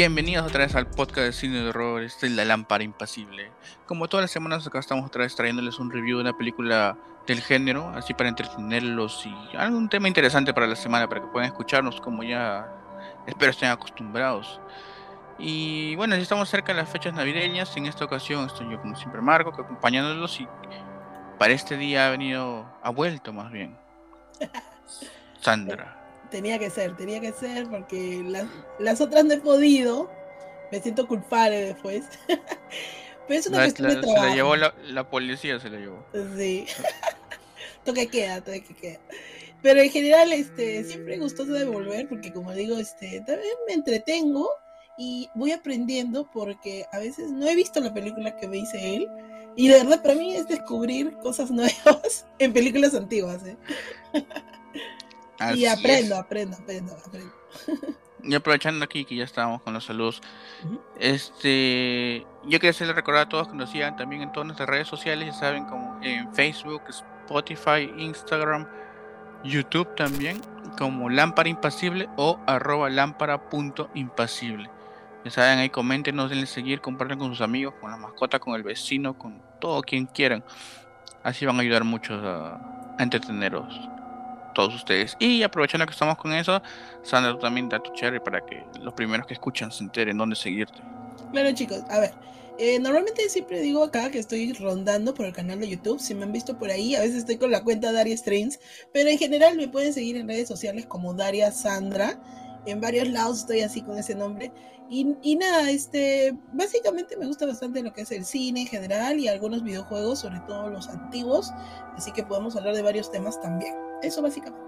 Bienvenidos otra vez al podcast de cine de horror, esta es la lámpara impasible. Como todas las semanas acá estamos otra vez trayéndoles un review de una película del género, así para entretenerlos y algún tema interesante para la semana para que puedan escucharnos como ya espero estén acostumbrados. Y bueno, ya estamos cerca de las fechas navideñas, en esta ocasión estoy yo como siempre Marco, que acompañándolos y para este día ha venido, ha vuelto más bien. Sandra. Tenía que ser, tenía que ser, porque las, las otras no he podido. Me siento culpable después. Pero es una La- cuestión la- de se trabajo. la llevó la, la policía, se la llevó. Sí. toque queda, toque queda. Pero en general, este, siempre gustoso de volver, porque como digo, este, también me entretengo y voy aprendiendo porque a veces no he visto la película que me dice él. Y de verdad para mí es descubrir cosas nuevas en películas antiguas. ¿eh? Así y es. aprendo, aprendo, aprendo, aprendo. Y aprovechando aquí que ya estábamos con los saludos, este, yo quería hacerle recordar a todos que nos sigan también en todas nuestras redes sociales, ya saben, como en Facebook, Spotify, Instagram, YouTube también, como Lámpara Impasible o arroba lámpara.impasible. Ya saben, ahí coméntenos, denle seguir, compartan con sus amigos, con la mascota, con el vecino, con todo quien quieran. Así van a ayudar mucho a, a entreteneros todos ustedes. Y aprovechando que estamos con eso, Sandra, tú también da tu cherry para que los primeros que escuchan se enteren dónde seguirte. Claro, chicos, a ver. eh, normalmente siempre digo acá que estoy rondando por el canal de YouTube. Si me han visto por ahí, a veces estoy con la cuenta Daria Streams. Pero en general me pueden seguir en redes sociales como Daria Sandra. En varios lados estoy así con ese nombre. Y, y nada, este, básicamente me gusta bastante lo que es el cine en general y algunos videojuegos, sobre todo los antiguos. Así que podemos hablar de varios temas también. Eso básicamente.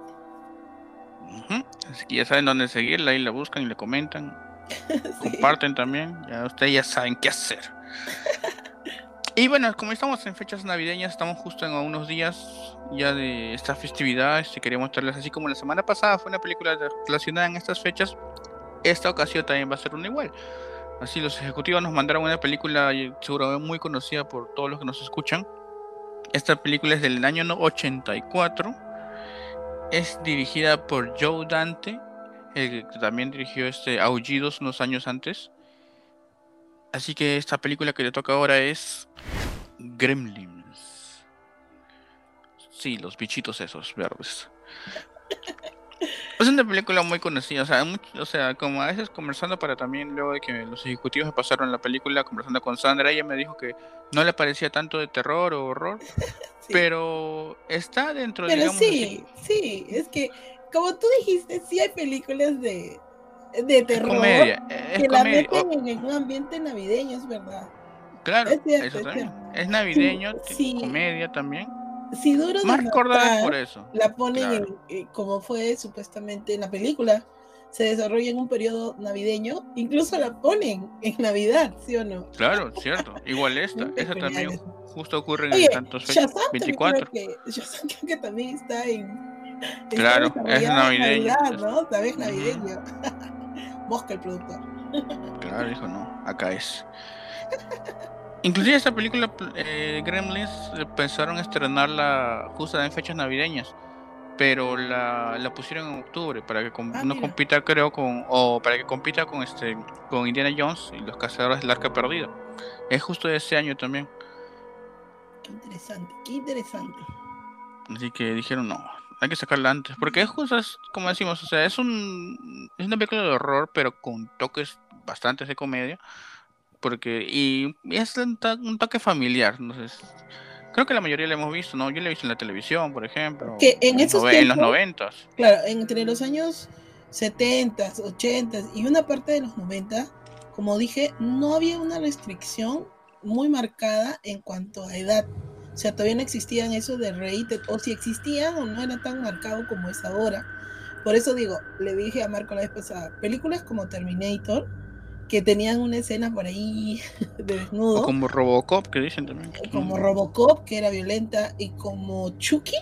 Ujú. Así que ya saben dónde seguirla, ahí la buscan y le comentan, Sí. comparten también, ya ustedes ya saben qué hacer. Y bueno, como estamos en fechas navideñas, estamos justo en unos días ya de esta festividad, este, quería mostrarles así como la semana pasada fue una película relacionada en estas fechas, esta ocasión también va a ser una igual. Así los ejecutivos nos mandaron una película seguramente muy conocida por todos los que nos escuchan. Esta película es del año no- 84. Es dirigida por Joe Dante, el que también dirigió este Aullidos unos años antes. Así que esta película que le toca ahora es Gremlins. Sí, los bichitos esos verdes. Es una película muy conocida, o sea, much- o sea, como a veces conversando para también luego de que los ejecutivos me pasaron la película, conversando con Sandra, ella me dijo que no le parecía tanto de terror o horror, Sí. pero está dentro, Pero digamos sí, sí, es que como tú dijiste, sí hay películas de, de es terror comedia, es que la comedia. meten en un ambiente navideño, es verdad. claro, es cierto, eso es también. Es navideño, sí. comedia también. Si duro de Más matar, por eso. la ponen claro. en, eh, como fue supuestamente en la película, se desarrolla en un periodo navideño, incluso la ponen en Navidad, ¿sí o no? Claro, cierto. Igual esta. Esa también justo ocurre en Oye, tantos fechas. Shazam también 24. creo que, Shazam creo que también está en... está Claro, es navideño, Navidad, es- ¿no? También Ujú. navideño. Mosca el productor. Claro, hijo, no. Acá es. Inclusive esta película, eh, Gremlins, eh, pensaron estrenarla justo en fechas navideñas. Pero la, la pusieron en octubre para que com- Ah, no mira. compita, creo, con. O para que compita con este con Indiana Jones y los cazadores del arca perdida. Es justo de ese año también. Qué interesante, qué interesante. Así que dijeron, no, hay que sacarla antes. Porque es justo, es, como decimos, o sea, es un es una película de horror, pero con toques bastantes de comedia. Porque, y, es un, to- un toque familiar. Entonces, creo que la mayoría la hemos visto, ¿no? Yo la he visto en la televisión, por ejemplo. Que en los esos en los tiempos- noventas. Claro, entre los años 70, 80 y una parte de los 90, como dije, no había una restricción muy marcada en cuanto a edad. O sea, todavía no existían eso de rated, o si existían o no era tan marcado como es ahora. Por eso digo, le dije a Marco la vez pasada, películas como Terminator, que tenían una escena por ahí de desnudo, O como Robocop, que dicen también. como Robocop, que era violenta, y como Chucky,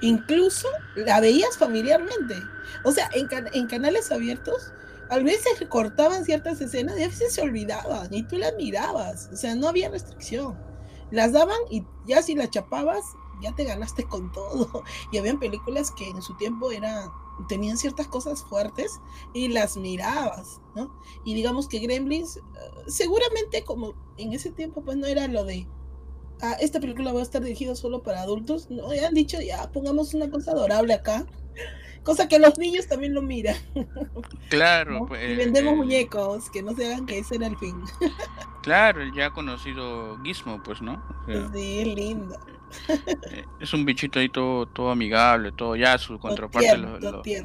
incluso la veías familiarmente. O sea, en, can- en canales abiertos, a veces cortaban ciertas escenas y a veces se olvidaban y tú las mirabas. O sea, no había restricción. Las daban y ya si las chapabas, ya te ganaste con todo. Y habían películas que en su tiempo eran tenían ciertas cosas fuertes y las mirabas, ¿no? Y digamos que Gremlins, eh, seguramente como en ese tiempo pues no era lo de, ah, esta película va a estar dirigida solo para adultos, no, ya han dicho, ya pongamos una cosa adorable acá, cosa que los niños también lo miran. Claro, pues, y vendemos muñecos, que no se hagan que ese era el fin. claro, el ya conocido Gizmo, pues, ¿no? sí, lindo. Es un bichito ahí todo, amigable, todo ya su contraparte,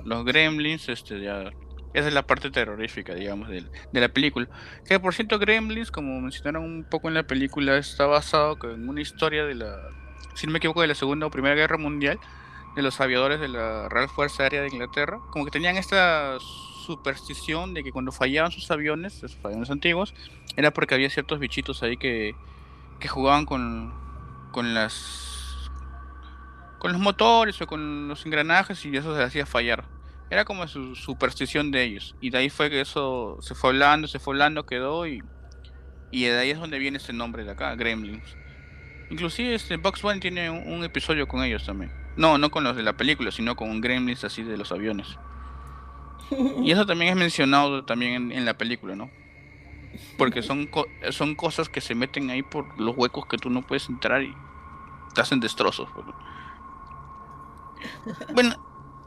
los, gremlins, este ya esa es la parte terrorífica, digamos, de, la película. Que por cierto, Gremlins, como mencionaron un poco en la película, está basado en una historia de la, si no me equivoco, de la Segunda o Primera Guerra Mundial, de los aviadores de la Real Fuerza Aérea de Inglaterra. Como que tenían esta superstición de que cuando fallaban sus aviones, sus aviones antiguos, era porque había ciertos bichitos ahí que, que jugaban con, con las con los motores o con los engranajes y eso se hacía fallar. Era como su superstición de ellos. Y de ahí fue que eso se fue hablando, se fue hablando, quedó y, y de ahí es donde viene ese nombre de acá, Gremlins. Inclusive este Box One tiene un, episodio con ellos también. No, no con los de la película, sino con un Gremlins así de los aviones. Y eso también es mencionado también en, la película, ¿no? Porque son, son cosas que se meten ahí por los huecos que tú no puedes entrar y te hacen destrozos. Bueno,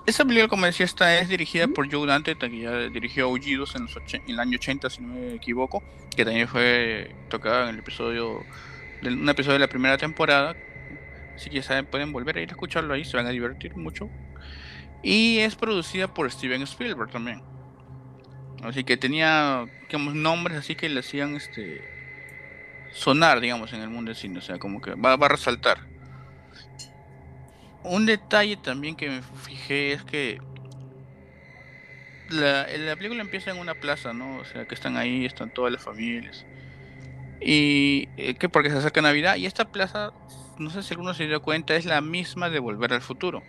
esa película, como decía, esta es dirigida por Joe Dante, que ya dirigió Aullidos en, en, el año 80, si no me equivoco, que también fue tocada en el episodio, de, un episodio de la primera temporada. Así que ya saben, pueden volver a ir a escucharlo ahí, se van a divertir mucho. Y es producida por Steven Spielberg también. Así que tenía digamos, nombres así que le hacían este sonar, digamos, en el mundo del cine. O sea, como que va, va a resaltar. Un detalle también que me fijé es que la, la, película empieza en una plaza, ¿no? O sea, que están ahí, están todas las familias. Y eh, que porque se acerca Navidad. Y esta plaza, no sé si alguno se dio cuenta, es la misma de Volver al Futuro.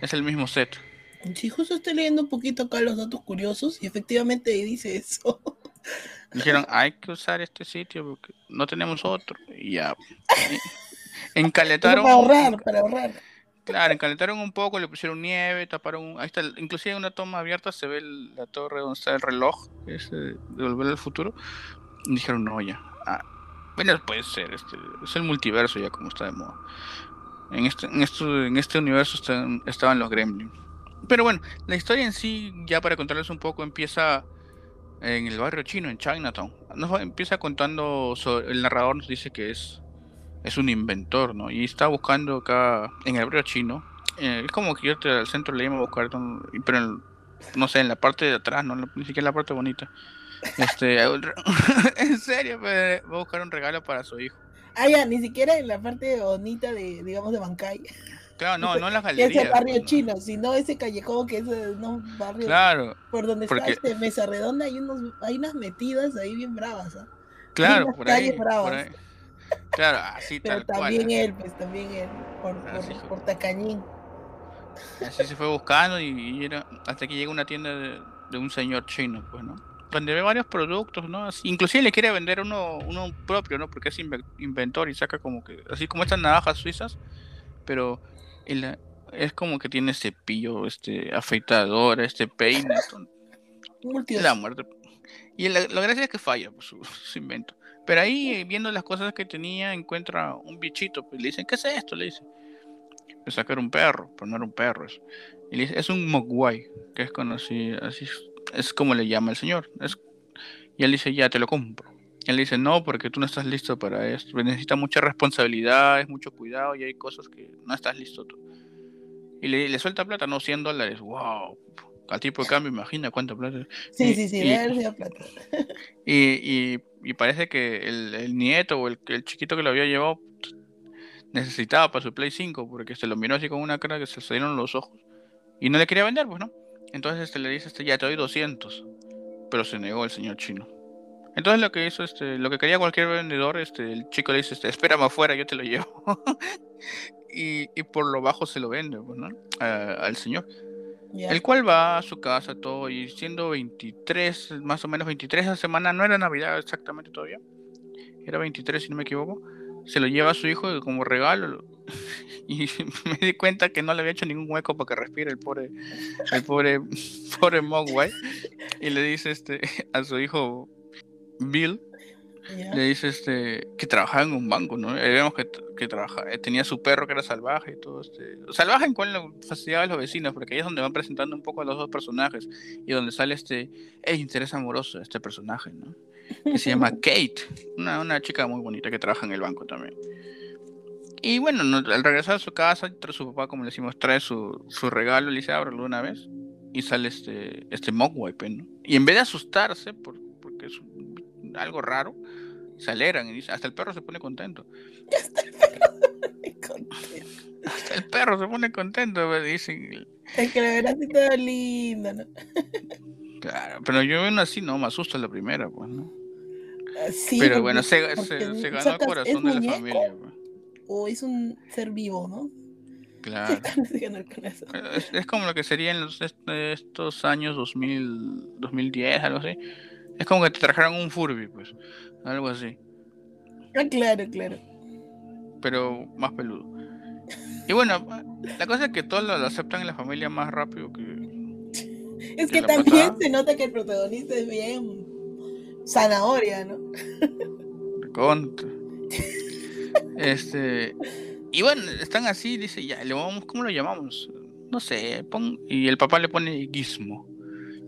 Es el mismo set. Sí, justo estoy leyendo un poquito acá los datos curiosos y efectivamente dice eso. Dijeron, hay que usar este sitio porque no tenemos otro. Y ya. Encaletaron. para ahorrar, para ahorrar. Claro, encalentaron un poco, le pusieron nieve, taparon. Ahí está, inclusive en una toma abierta se ve la torre donde está el reloj, ese de volver al futuro. Y dijeron, no, ya. Ah, bueno, puede ser, este, es el multiverso ya como está de moda. En este, en esto, en este universo estaban los gremlins. Pero bueno, la historia en sí, ya para contarles un poco, empieza en el barrio chino, en Chinatown. Nos empieza contando, el narrador nos dice que es es un inventor, ¿no? Y está buscando acá en el barrio chino. Eh, es como que yo al centro le llamo a buscar, pero no sé, en la parte de atrás, no, ni siquiera en la parte bonita. Este, en serio, va a buscar un regalo para su hijo. Ah, ya, ni siquiera en la parte bonita de, digamos, de Bancay. Claro, no, no en las galerías. Ese barrio chino, sino ese callejón que es un barrio. Claro. Por donde está este Mesa Redonda hay, unos, hay unas metidas ahí bien bravas. ¿ah? Claro, por ahí, por ahí, Claro, así Pero también él, pues también él, por, por, tacañín. Así se fue buscando y, era hasta que llega una tienda de, un señor chino, pues, ¿no? Donde ve varios productos, ¿no? inclusive le quiere vender uno, uno propio, ¿no? Porque es inventor y saca como que, así como estas navajas suizas, pero es como que tiene cepillo, este afeitador, este peine. la muerte. Y la, la gracia es que falla pues, su invento. Pero ahí, viendo las cosas que tenía, encuentra un bichito. Pues le dicen, ¿qué es esto? Le dice. Le sacar un perro, pero no era un perro eso. Y le dice, es un mogwai, que es conocido, así es como le llama el señor. y él dice, ya te lo compro. Y él dice, no, porque tú no estás listo para esto. Necesita mucha responsabilidad, es mucho cuidado y hay cosas que no estás listo tú. Y le, le suelta plata, no, 100 dólares. ¡Wow! al tipo de cambio, imagina cuánta plata. Sí, sí, sí, y, plata. Y, y, parece que el, el nieto o el, el, chiquito que lo había llevado necesitaba para su Play 5 porque se lo miró así con una cara que se salieron los ojos. Y no le quería vender, pues, ¿no? Entonces este, le dice, este, ya te doy 200. Pero se negó el señor chino. Entonces lo que hizo, este, lo que quería cualquier vendedor, este, el chico le dice, este, espérame afuera, yo te lo llevo. y, y, por lo bajo se lo vende, pues, ¿no? al señor. El cual va a su casa todo y siendo 23, más o menos 23 esa semana, no era Navidad exactamente todavía, era 23 si no me equivoco, se lo lleva a su hijo como regalo y me di cuenta que no le había hecho ningún hueco para que respire el pobre, el pobre, pobre Mogwai. Y le dice este a su hijo Bill, le dice este que trabajaba en un banco, ¿no? Y vemos que, que trabaja, eh, tenía su perro que era salvaje y todo este. Salvaje en cual facilidad de los vecinos, porque ahí es donde van presentando un poco a los dos personajes y donde sale este el interés amoroso de este personaje, ¿no? Que se llama Kate, una, una chica muy bonita que trabaja en el banco también. Y bueno, al regresar a su casa, su papá, como le decimos, trae su, su regalo, le dice, ábrelo una vez. Y sale este, este pues, ¿no? Y en vez de asustarse, por, porque es algo raro, se alegran y hasta el perro se pone contento. Hasta el perro se pone contento, pues, dicen. Es que la verdad sí todo lindo, ¿no? Claro, pero yo veo así, no, me asusta la primera, pues, ¿no? Ah, sí, pero bueno, se, se, se ganó el corazón de la familia. Pues o es un ser vivo, ¿no? Claro. Es, como lo que sería en los, estos años 2000, 2010, algo así. Es como que te trajeran un Furby, pues. Algo así. Ah, claro, claro. Pero más peludo. Y bueno, la cosa es que todos lo aceptan en la familia más rápido que. Es que, también se nota que el protagonista es bien zanahoria, ¿no? Contra. Este, y bueno, están así, dice, ya, le vamos, ¿cómo lo llamamos? No sé, pon, y el papá le pone Gizmo.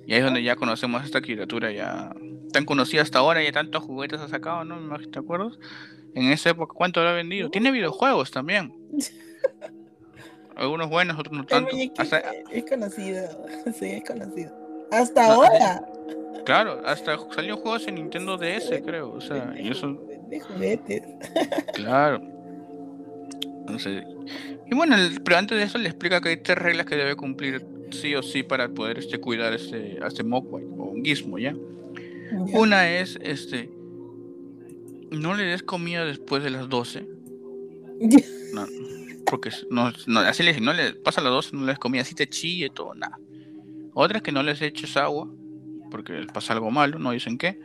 Y ahí es donde ya conocemos esta criatura ya tan conocida hasta ahora, y tantos juguetes ha sacado, ¿no? ¿Te acuerdas? En esa época, ¿cuánto lo ha vendido? Tiene videojuegos también. Algunos buenos, otros no tanto. Es conocido, sí, es conocido. Hasta ahora. Claro, hasta salió juegos en Nintendo DS, creo. O sea, y eso de juguetes. Claro. y bueno, pero antes de eso le explica que hay tres reglas que debe cumplir sí o sí para poder este, cuidar este, a este Mogwai o un gizmo, ¿ya? Una es, este, no le des comida después de las 12. no, porque no, no, así le dicen, no le pasa a las 12, no le des comida, así te chille todo, nada. Otra es que no les eches agua, porque pasa algo malo, no dicen qué.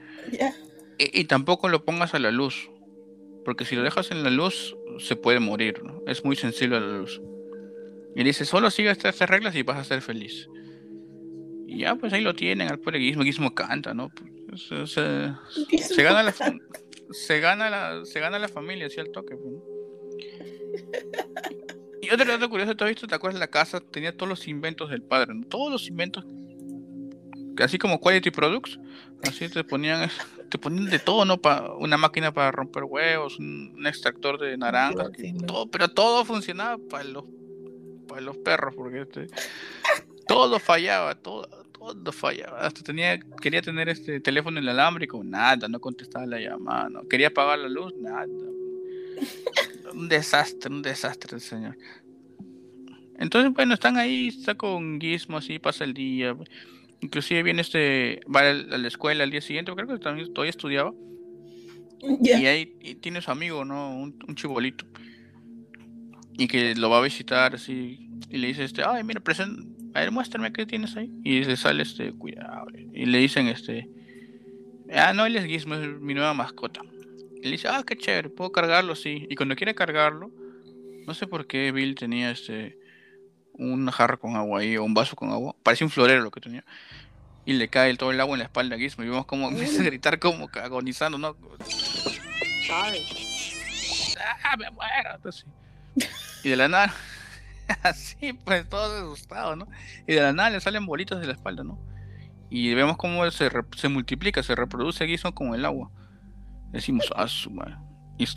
Y, tampoco lo pongas a la luz, porque si lo dejas en la luz se puede morir, ¿no? es muy sensible a la luz. Y dice, solo sigue estas reglas y vas a ser feliz. Y ya, pues ahí lo tienen, al pobre Gizmo, canta, ¿no? Pues, se, gana la, se, gana la, se gana la familia, así al toque. Pues, y otro dato curioso, ¿te has visto? ¿Te acuerdas? La casa tenía todos los inventos del padre, Todos los inventos así como Quality Products, así te ponían, te ponían de todo, ¿no? Pa, una máquina para romper huevos, un, extractor de naranjas, todo, pero todo funcionaba para los, para los perros, porque este, todo fallaba, todo, todo fallaba. Hasta tenía, quería tener este teléfono inalámbrico, nada, no contestaba la llamada, no. Quería apagar la luz, nada. Un desastre, un desastre el señor. Entonces, bueno, están ahí, está con Gizmo así, pasa el día. Inclusive viene este, va a la escuela al día siguiente, creo que también todavía estudiaba. Y ahí tiene su amigo, ¿no? Un, un, chibolito. Y que lo va a visitar así. Y le dice este, ay, mira, present, a ver, muéstrame qué tienes ahí. Y le sale este, cuidado. Y le dicen este, ah, no, él es Gizmo, es mi nueva mascota. Y le dice, ah, qué chévere, puedo cargarlo, sí. Y cuando quiere cargarlo, no sé por qué Bill tenía este un jarro con agua ahí o un vaso con agua. Parecía un florero lo que tenía. Y le cae todo el agua en la espalda a Gizmo. Y vemos como empieza a gritar como agonizando, ¿no? ¡Ah, me muero! Y de la nada, así pues todo asustado, ¿no? Y de la nada le salen bolitas de la espalda, ¿no? Y vemos cómo se, se multiplica, se reproduce Gizmo como el agua. Decimos, ah, su madre. Y,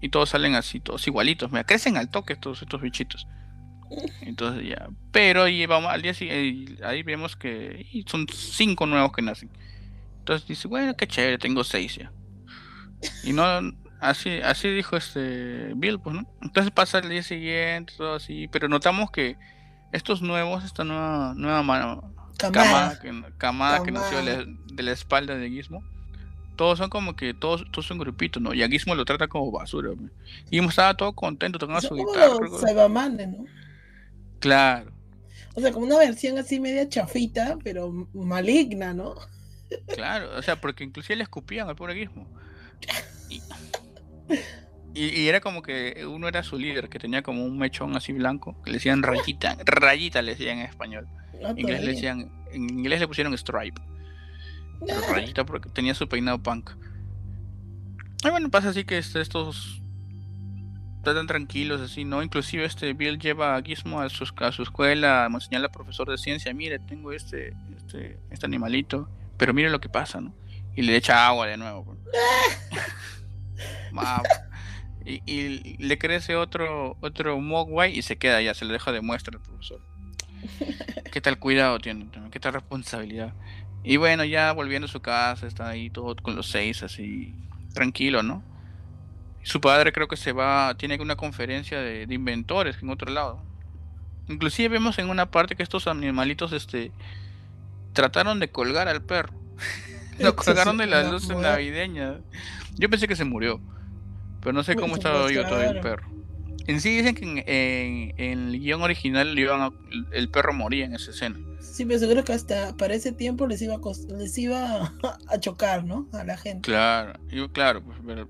y todos salen así, todos igualitos. Me crecen al toque estos, estos bichitos. Entonces ya. Pero ahí vamos al día siguiente, ahí vemos que son cinco nuevos que nacen. Entonces dice, bueno, qué chévere, tengo seis ya. Y no, así, así dijo este Bill, pues, ¿no? Entonces pasa el día siguiente, todo así, pero notamos que estos nuevos, esta nueva, nueva mano, camada, que, camada que nació de la, espalda de Gizmo, todos son como que todos, todos son grupitos, ¿no? Y a Gizmo lo trata como basura. Y Gizmo estaba todo contento tocando su guitarra. ¿no? Claro. O sea, como una versión así media chafita, pero maligna, ¿no? Claro, o sea, porque inclusive le escupían al pobre Gizmo. Y, era como que uno era su líder, que tenía como un mechón así blanco, que le decían rayita, rayita le decían en español. En inglés le decían, en inglés le pusieron stripe. rayita porque tenía su peinado punk. Y bueno, pasa así que este, estos están tranquilos así, ¿no? Inclusive este Bill lleva a Gizmo a su, a su escuela a enseñarle al profesor de ciencia, mire, tengo este, este, este animalito, pero mire lo que pasa, ¿no? Y le echa agua de nuevo. Y, le crece otro otro Mogwai y se queda ya, se le deja de muestra al profesor. ¿Qué tal cuidado tiene? ¿Qué tal responsabilidad? Y bueno, ya volviendo a su casa, está ahí todo con los seis así, tranquilo, ¿no? Su padre creo que se va, tiene una conferencia de, inventores en otro lado. Inclusive vemos en una parte que estos animalitos este trataron de colgar al perro. Lo colgaron de las luces navideñas. Yo pensé que se murió. Pero no sé cómo estaba yo todavía el perro. En sí dicen que en, el guion original el perro moría en esa escena. Sí, pero seguro que hasta para ese tiempo les iba a, les iba a chocar, ¿no? A la gente. Claro, claro, pues, pero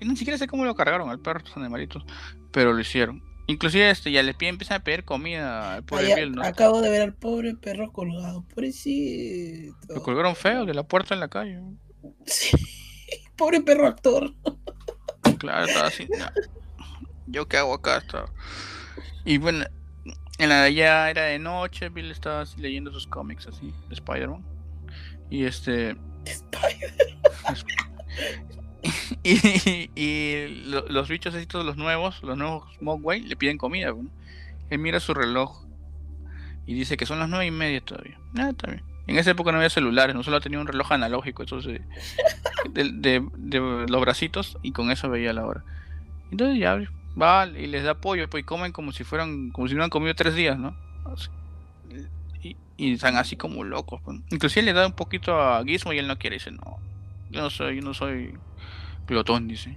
ni siquiera sé cómo lo cargaron al perro, estos animalitos, pero lo hicieron. Inclusive este, ya le piden, empiezan a pedir comida al pobre ¿no? Acabo de ver al pobre perro colgado, pobrecito. Lo colgaron feo de la puerta en la calle. Sí, pobre perro actor. Claro, estaba así. ¿Yo qué hago acá? Y bueno, en la allá era de noche, Bill estaba leyendo sus cómics así, de Spider-Man. Y este... Spider-Man. y, los bichos estos, los nuevos, los nuevos Mogwai, le piden comida. Él mira su reloj y dice que son las nueve y media todavía. Ah, en esa época no había celulares, no solo tenía un reloj analógico, eso de, los bracitos y con eso veía la hora. Entonces ya va y les da pollo pues, y comen como si fueran, como si hubieran comido tres días, ¿no? Y, y, están así como locos. Pues. Inclusive le da un poquito a Gizmo y él no quiere, dice, no, yo no soy, yo no soy Plotón, dice.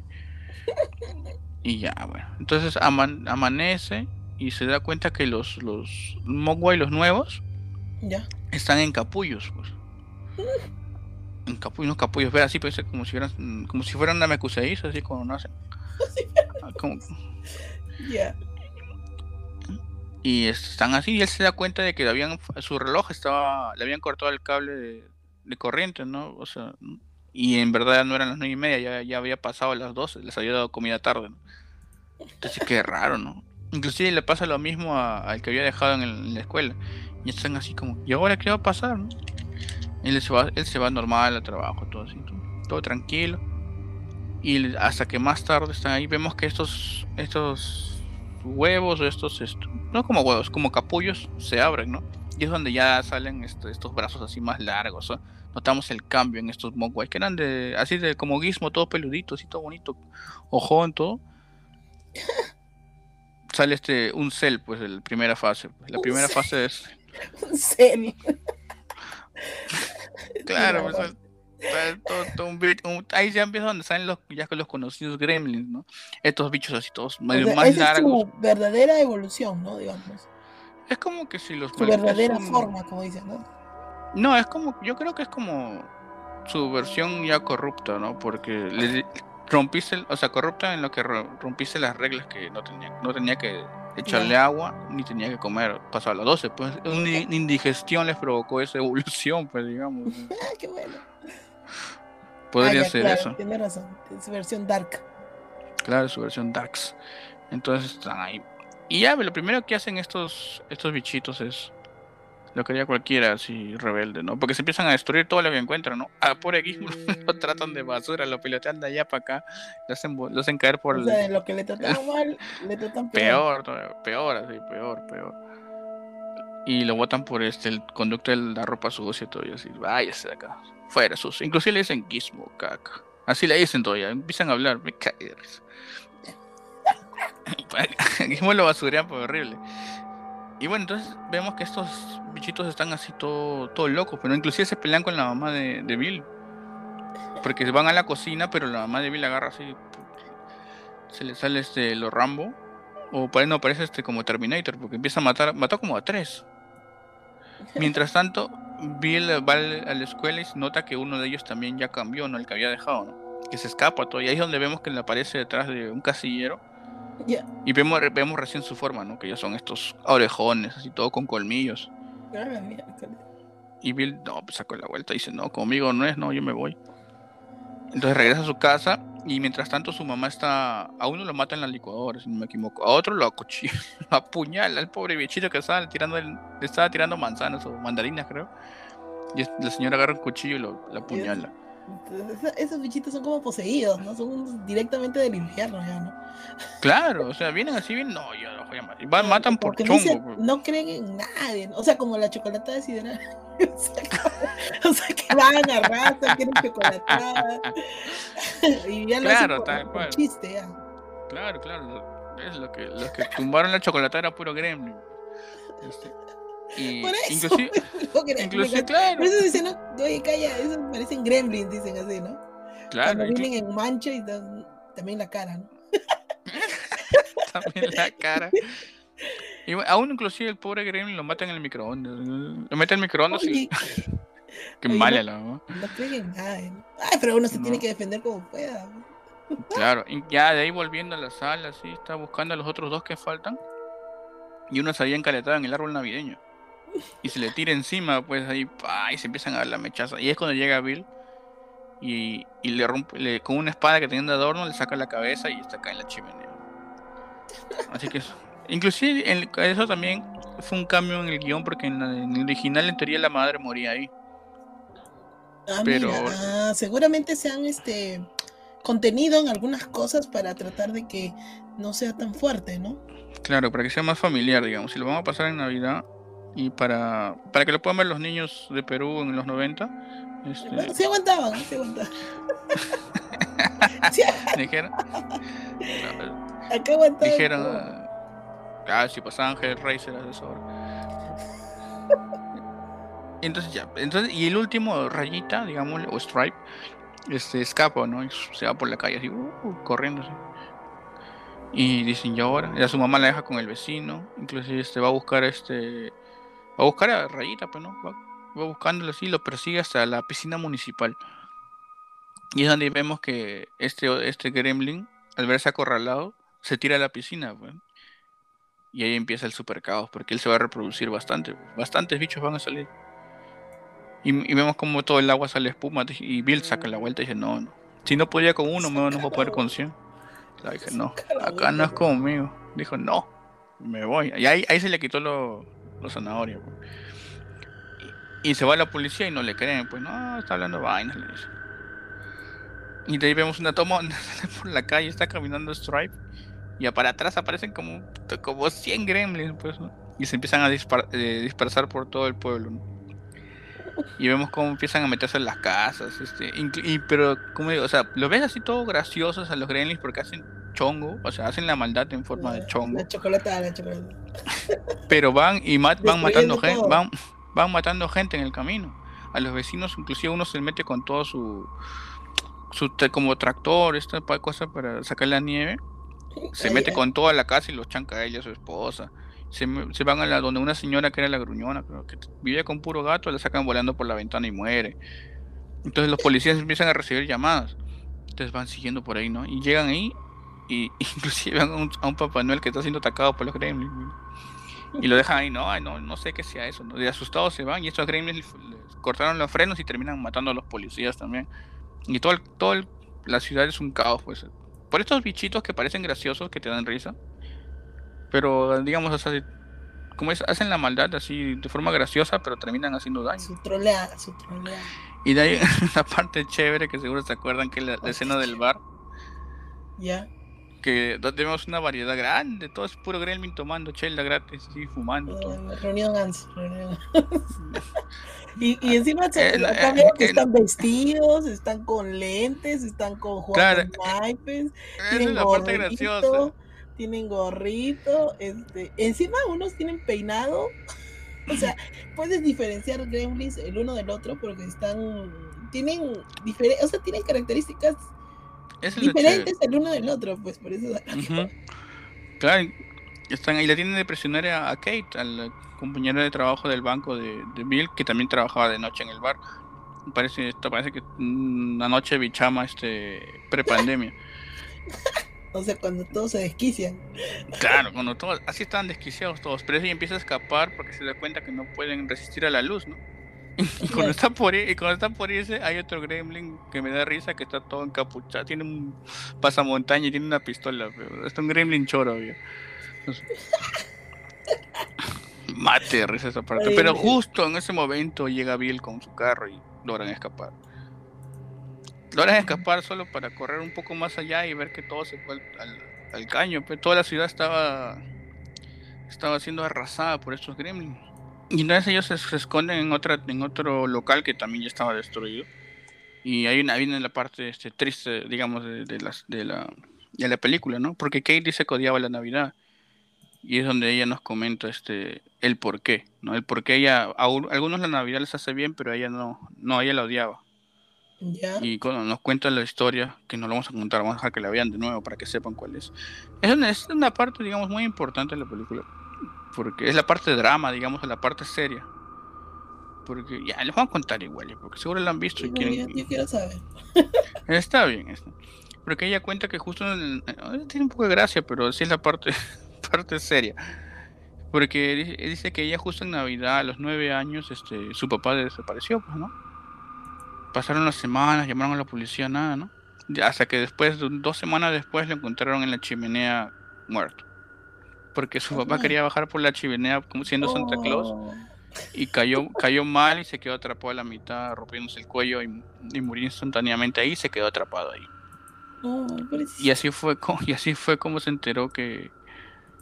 Y ya, bueno. Entonces amanece y se da cuenta que los, los Mogwai, los nuevos, ya. están en capullos, pues. En capullos, unos capullos, ver así, parece como si fueran, como si fueran Namekuseis, así como nacen. Ah, ya. Y están así, y él se da cuenta de que habían, su reloj estaba, le habían cortado el cable de, de corriente, ¿no? O sea, y en verdad no eran las nueve y media, ya, ya había pasado las 12, les había dado comida tarde. ¿no? Entonces qué raro, ¿no? Inclusive le pasa lo mismo al que había dejado en, la escuela. Y están así como, ¿y ahora qué va a pasar? Él, se va, él se va normal al trabajo, todo así, todo, tranquilo. Y hasta que más tarde están ahí, vemos que estos, estos huevos o estos, no como huevos, como capullos, se abren, ¿no? Y es donde ya salen estos, estos brazos así más largos, ¿no? notamos el cambio en estos Mogwai, que eran de así de como guismo, todo peludito, así todo bonito, ojón, todo. Sale este un cel, pues, la primera fase. La primera fase es. un cel. claro, pues, ahí ya empieza donde salen los ya con los conocidos gremlins, ¿no? Estos bichos así todos más largos. Es su verdadera evolución, ¿no? Digamos. Es como que si los su verdadera forma, como dicen, ¿no? No, es como, yo creo que es como su versión ya corrupta, ¿no? Porque le rompiste, o sea, corrupta en lo que rompiste las reglas que no tenía, no tenía que echarle agua ni tenía que comer pasado las 12. Pues una indigestión les provocó esa evolución, pues digamos. Qué bueno. Podría ah, ser eso. Tiene razón, es su versión dark. Claro, su versión darks. Entonces están ahí. Y ya, lo primero que hacen estos, estos bichitos es lo quería cualquiera así rebelde, ¿no? Porque se empiezan a destruir todo lo que encuentran, ¿no? A por equipo lo tratan de basura, lo pilotean de allá para acá, lo hacen, lo hacen caer por o sea, lo que le tratan mal, le tratan peor. Peor, peor, así, peor, peor. Y lo botan por este, el conducto de la ropa sucia y todo, y así, váyase de acá, fuera sucio. Inclusive le dicen gizmo, caca. Así le dicen todavía, empiezan a hablar, me cae de risa. Gizmo lo basurean por horrible. Y bueno, entonces vemos que estos bichitos están así todo, todo locos, pero inclusive se pelean con la mamá de, Bill. Porque van a la cocina, pero la mamá de Bill agarra así. Se le sale este lo Rambo. O parece, no, parece este como Terminator, porque empieza a matar, mató como a tres. Mientras tanto, Bill va a la escuela y nota que uno de ellos también ya cambió, ¿no? El que había dejado, ¿no? que se escapa todo. Y ahí es donde vemos que le aparece detrás de un casillero. Ya. Y vemos, vemos recién su forma, ¿no? Que ya son estos orejones, así todo con colmillos. Ah. Y Bill, no, pues sacó la vuelta y dice, no, conmigo no es, no, yo me voy. Entonces regresa a su casa y mientras tanto su mamá está, a uno lo mata en la licuadora, si no me equivoco, a otro lo acuchilla, lo apuñala, el pobre bichito que estaba tirando, el- estaba tirando manzanas o mandarinas, creo. Y la señora agarra un cuchillo y lo, lo apuñala. Entonces, esos bichitos son como poseídos, ¿no? Son directamente del infierno ya, ¿no? Claro, o sea, vienen así bien, no, yo los voy a matar. Van, matan por Porque chongo. pues. no creen en nadie, ¿no? o sea, como la chocolatada de o, sea, como- o sea, que van, arrasan, quieren chocolatada. y ya lo hacen Claro, por- tal por cual. chiste, ya. Claro, claro. Es lo que, los que tumbaron la chocolatada era puro gremlin. Este, y Por eso. inclusive, inclusive, claro, Por eso dicen, no, oye, calla, esos parecen gremlins, dicen así, ¿no? claro, Cuando y vienen en mancha y dan- también la cara, ¿no? también la cara. Y aún inclusive el pobre gremlin lo mata en el microondas. Lo mete en el microondas y Oye, qué oye, mala no- la mamá. no creen en nadie, ¿no? Ay, pero uno se tiene que defender como pueda. Claro, y ya de ahí volviendo a la sala, así, está buscando a los otros dos que faltan. Y uno se había encaletado en el árbol navideño. Y se le tira encima, pues ahí, pa, y se empiezan a dar la mechaza. Y es cuando llega Bill y, y le rompe, le, con una espada que tenía de adorno, le saca la cabeza y está acá en la chimenea. Así que eso. Inclusive en- eso también fue un cambio en el guion porque en, la- en el original en teoría la madre moría ahí. Ah, Pero- mira, ah, seguramente se han este, contenido en algunas cosas para tratar de que no sea tan fuerte, ¿no? Claro, para que sea más familiar, digamos. Si lo vamos a pasar en Navidad y para, para que lo puedan ver los niños de Perú en los 90, este, sí aguantaban, sí aguantaban. Dijeron, acá aguantaban. dijeron, ah, si pasaban Hellraiser a esa hora. Entonces ya, entonces, y el último, Rayita, digamos, o Stripe, este, escapa, ¿no? Y se va por la calle así, uh, corriendo así. Y dicen, ¿y ahora? Ya su mamá la deja con el vecino, inclusive este, va a buscar este, va a buscar a Rayita, pues, ¿no? Va, va buscándolo así, lo persigue hasta la piscina municipal. Y es donde vemos que este, este gremlin, al verse acorralado, se tira a la piscina, pues. Y ahí empieza el super caos, porque él se va a reproducir bastante. Bastantes bichos van a salir. Y, vemos como todo el agua sale espuma. Y Bill saca la vuelta y dice, no, no. Si no podía con uno, no, no voy a poder con 100. Le dije, no, acá no es conmigo. Dijo, no, me voy. Y ahí, ahí se le quitó lo, los zanahorias. pues. Y, se va la policía y no le creen. Pues no, está hablando vainas. Y de ahí vemos una toma por la calle, está caminando Stripe. Y para atrás aparecen como, como 100 gremlins, pues. Y se empiezan a dispar- eh, dispersar por todo el pueblo. Y vemos cómo empiezan a meterse en las casas, este, pero, como digo, o sea, lo ves así todo graciosos a los gremlins porque hacen chongo, o sea, hacen la maldad en forma de chongo, La chocolatada, la chocolatada. pero van y mat- van matando gente, van, van matando gente en el camino. A los vecinos, inclusive uno se mete con todo su, su como tractor, esta cosa para sacar la nieve, se Ay, mete ay. con toda la casa y los chanca a ella, a su esposa. Se, se van a la donde una señora que era la gruñona, que vivía con puro gato, la sacan volando por la ventana y muere. Entonces los policías empiezan a recibir llamadas. Entonces van siguiendo por ahí, ¿no? Y llegan ahí y inclusive a un, a un Papá Noel que está siendo atacado por los gremlins. Y lo dejan ahí, no, ay, no, no sé qué sea eso. De asustados se van y estos gremlins les, cortaron los frenos y terminan matando a los policías también. Y todo, el- todo el- la ciudad es un caos, pues. Por estos bichitos que parecen graciosos, que te dan risa. Pero, digamos, o sea, como es, hacen la maldad así de forma graciosa, pero terminan haciendo daño. Su troleada, su troleada. Y de ahí la parte chévere que seguro se acuerdan que es la, la escena del bar, Ya. Que donde vemos una variedad grande, todo es puro gremlin tomando chela gratis y fumando todo. Eh, Reunión Ans. reunión y, y encima se, Eh, que están vestidos, están con lentes, están con Claro, naipes, Esa es tienen la parte graciosa. gorrito, tienen gorrito, este, encima unos tienen peinado. O sea, puedes diferenciar gremlins el uno del otro porque están tienen diferentes, o sea, tienen características es diferentes el uno del otro, pues por eso. Claro, están ahí, la tienen de prisionera a Kate, a la compañera de trabajo del banco de, de Bill, que también trabajaba de noche en el bar. Parece, esto parece que una noche bichama este prepandemia. o sea, cuando todos se desquician. Claro, cuando todos, así están desquiciados todos, pero ella empieza a escapar porque se da cuenta que no pueden resistir a la luz, ¿no? Y cuando, está por, y cuando está por irse, hay otro gremlin que me da risa que está todo encapuchado. Tiene un pasamontaña y tiene una pistola. Pero es un gremlin choro, Mate risa esa parte. Pero justo en ese momento llega Bill con su carro y logran escapar. Logran escapar solo para correr un poco más allá y ver que todo se fue al, caño. Pero toda la ciudad estaba, estaba siendo arrasada por estos gremlins. Y entonces ellos se, esconden en otra en otro local que también ya estaba destruido. Y hay una viene la parte este, triste, digamos, de, las, de, la, de la película, ¿no? Porque Kate dice que odiaba la Navidad. Y es donde ella nos comenta este el por qué, ¿no? El por qué ella, a, algunos la Navidad les hace bien, pero ella no, no, ella la odiaba. Y cuando nos cuenta la historia, que no lo vamos a contar, vamos a dejar que la vean de nuevo para que sepan cuál es. Es una, es una parte, digamos, muy importante de la película porque es la parte de drama, digamos, la parte seria. Porque ya les voy a contar igual, porque seguro la han visto y quieren. Yo, quiero saber. Está bien, está. Porque ella cuenta que justo en el... tiene un poco de gracia, pero sí es la parte, parte seria. Porque dice que ella justo en Navidad, a los nueve años, este, su papá desapareció, pues, ¿no? Pasaron las semanas, llamaron a la policía, nada, ¿no? Hasta que después, dos semanas después, lo encontraron en la chimenea muerto porque su papá quería bajar por la chimenea como siendo Santa Claus oh. y cayó, cayó mal y se quedó atrapado a la mitad, rompiéndose el cuello y, murió instantáneamente ahí y se quedó atrapado ahí. Oh, y así fue como, y así fue como se enteró que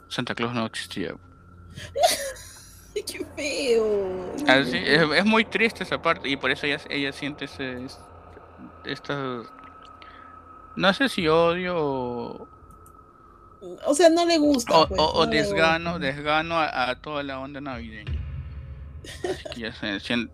Santa Claus no existía. ¡Qué feo! es, muy triste esa parte y por eso ella, ella siente ese, esta, no sé si odio o, o sea, no le gusta. O, pues, desgano, desgano a, toda la onda navideña. ya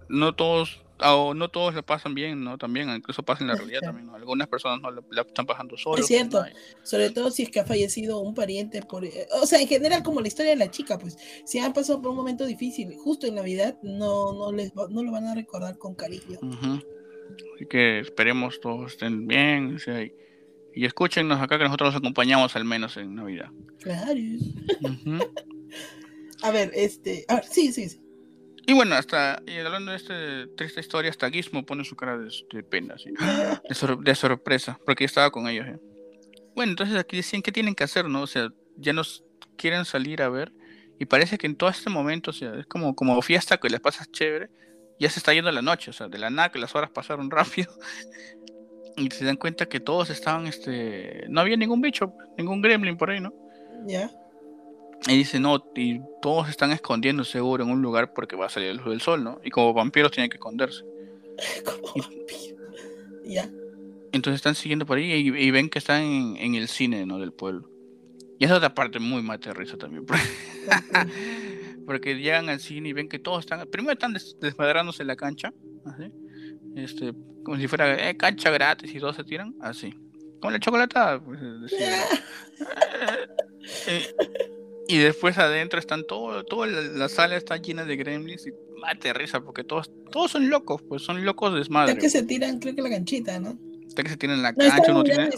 no todos, o no todos le pasan bien, ¿no? También, incluso pasa en la realidad también. Algunas personas no la están pasando solo. Es cierto, sobre todo si es que ha fallecido un pariente por, eh, o sea, en general como la historia de la chica, pues, si han pasado por un momento difícil, justo en Navidad, no, no les, no lo van a recordar con cariño. Así que esperemos todos estén bien, o sea, y escúchenos acá que nosotros los acompañamos al menos en Navidad. Claro. a ver, este. A ver, sí, sí, sí. Y bueno, hasta, y hablando de esta triste historia, hasta Gizmo pone su cara de, pena, de, sorpresa, porque estaba con ellos. ¿eh? Bueno, entonces aquí decían qué tienen que hacer, ¿no? O sea, ya nos quieren salir a ver, y parece que en todo este momento, o sea, es como, como fiesta que les pasas chévere, ya se está yendo la noche, o sea, de la nada que las horas pasaron rápido, y se dan cuenta que todos estaban, este, no había ningún bicho, ningún gremlin por ahí, ¿no? Ya. Y dice, no, y todos están escondiendo seguro en un lugar porque va a salir el luz del sol, ¿no? Y como vampiros tienen que esconderse. como vampiros. Ya. Entonces están siguiendo por ahí y, ven que están en, el cine, ¿no? Del pueblo. Y esa otra parte muy mate risa también. Porque, llegan al cine y ven que todos están. Primero están desmadrándose en la cancha. ¿así? Este, como si fuera eh, cancha gratis y todos se tiran, así. Como la chocolatada, pues, eh, y después adentro están todo, toda la, sala está llena de gremlins y mate risa porque todos, todos son locos, pues son locos de desmadre. Es que se tiran, creo que la canchita, ¿no? Está que se tiran la cancha, uno tiene.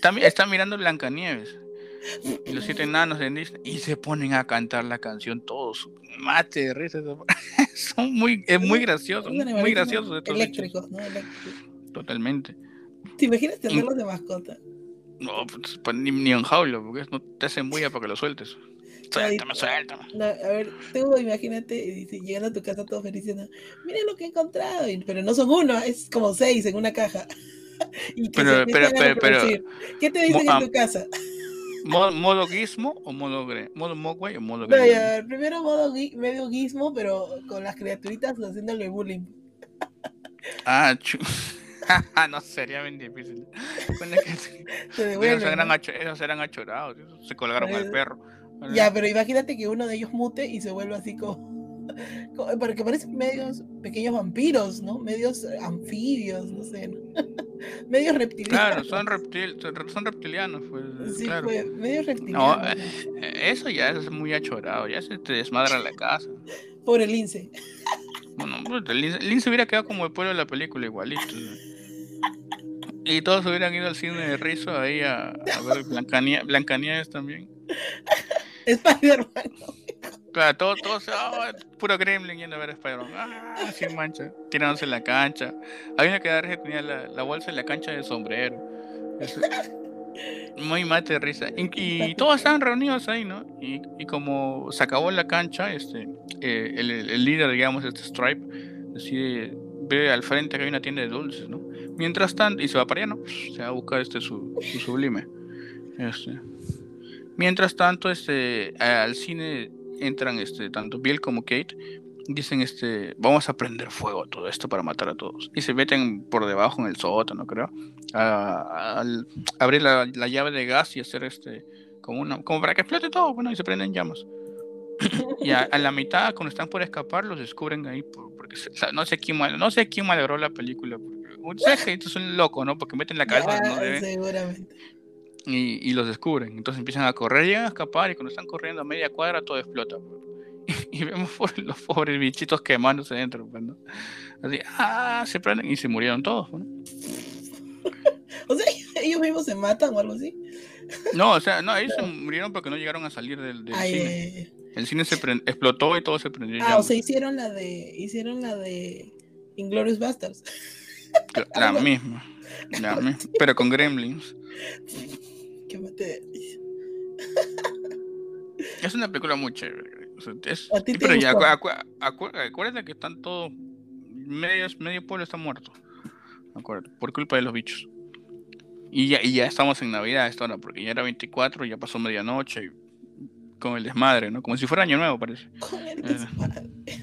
También está mirando Blancanieves y los siete enanos de Disney y se ponen a cantar la canción todos mate de risa son muy es muy gracioso muy gracioso eléctricos no totalmente. Te imaginas tenerlos de mascota no pues, pues ni, ni en jaula porque no te hacen bulla para que lo sueltes. Suéltame, suéltame. a ver, tú imagínate llegando a tu casa todo feliz diciendo, miren lo que he encontrado, pero no son uno, es como seis en una caja. pero, pero, pero, pero, ¿Qué te dicen en tu casa? ¿Modo, gizmo o modo gre? ¿Modo mogwai o modo gre? primero modo medio gizmo, pero con las criaturitas haciéndole bullying. Ah, chu no, sería bien difícil. se ellos, eran ellos eran achorados, se colgaron al perro. Ya, pero imagínate que uno de ellos mute y se vuelve así como porque parecen medios pequeños vampiros, ¿no? Medios anfibios, no sé. medios reptilianos. Claro, son, reptil, son reptilianos, pues. Sí, claro. pues, medios reptilianos. No, eso ya es muy achorado, ya se te desmadra la casa. Por el lince. Bueno, Lin, se hubiera quedado como el pueblo de la película, igualito. Y todos hubieran ido al cine de Rizo ahí a, a ver Blancanieves también. Spider-Man. Claro, todos, todos, oh, puro Gremlin yendo a ver a Spider-Man. Ah, sin mancha, tirándose en la cancha. Había una que tenía la, la, bolsa en la cancha de sombrero. muy mate de risa. Y, todos estaban reunidos ahí, ¿no? Y, y, como se acabó la cancha, este, eh, el, el, líder, digamos, este Stripe, decide, ve al frente que hay una tienda de dulces, ¿no? Mientras tanto, y se va para allá, ¿no? Se va a buscar este, su, su sublime. Este. Mientras tanto, este, al cine entran este, tanto Bill como Kate. Dicen, este, vamos a prender fuego todo esto para matar a todos. Y se meten por debajo en el sótano, creo. A, abrir la, llave de gas y hacer este, como una, como para que explote todo, bueno, y se prenden llamas. y a, la mitad, cuando están por escapar, los descubren ahí, porque no sé quién mal, no sé quién malogró la película. Porque, es un loco, ¿no? Porque meten la cabeza no Seguramente y, los descubren. Entonces empiezan a correr, llegan a escapar y cuando están corriendo a media cuadra todo explota. Y, vemos los pobres bichitos quemándose dentro. Pues, Así, ah, se prenden y se murieron todos. o sea, ellos mismos se matan o algo así. No, o sea, no, ellos se murieron porque no llegaron a salir del, cine. El cine se explotó y todo se prendió. Ah, o sea, hicieron la de, hicieron la de Inglorious Bastards. La misma, la misma, pero con gremlins. Es una película muy chévere. pero ya, acuérdate que están todos. Medio, medio pueblo está muerto. por culpa de los bichos. Y ya, y ya estamos en Navidad esta hora, porque ya era 24, ya pasó medianoche. con el desmadre, ¿no? Como si fuera año nuevo, parece. Eh.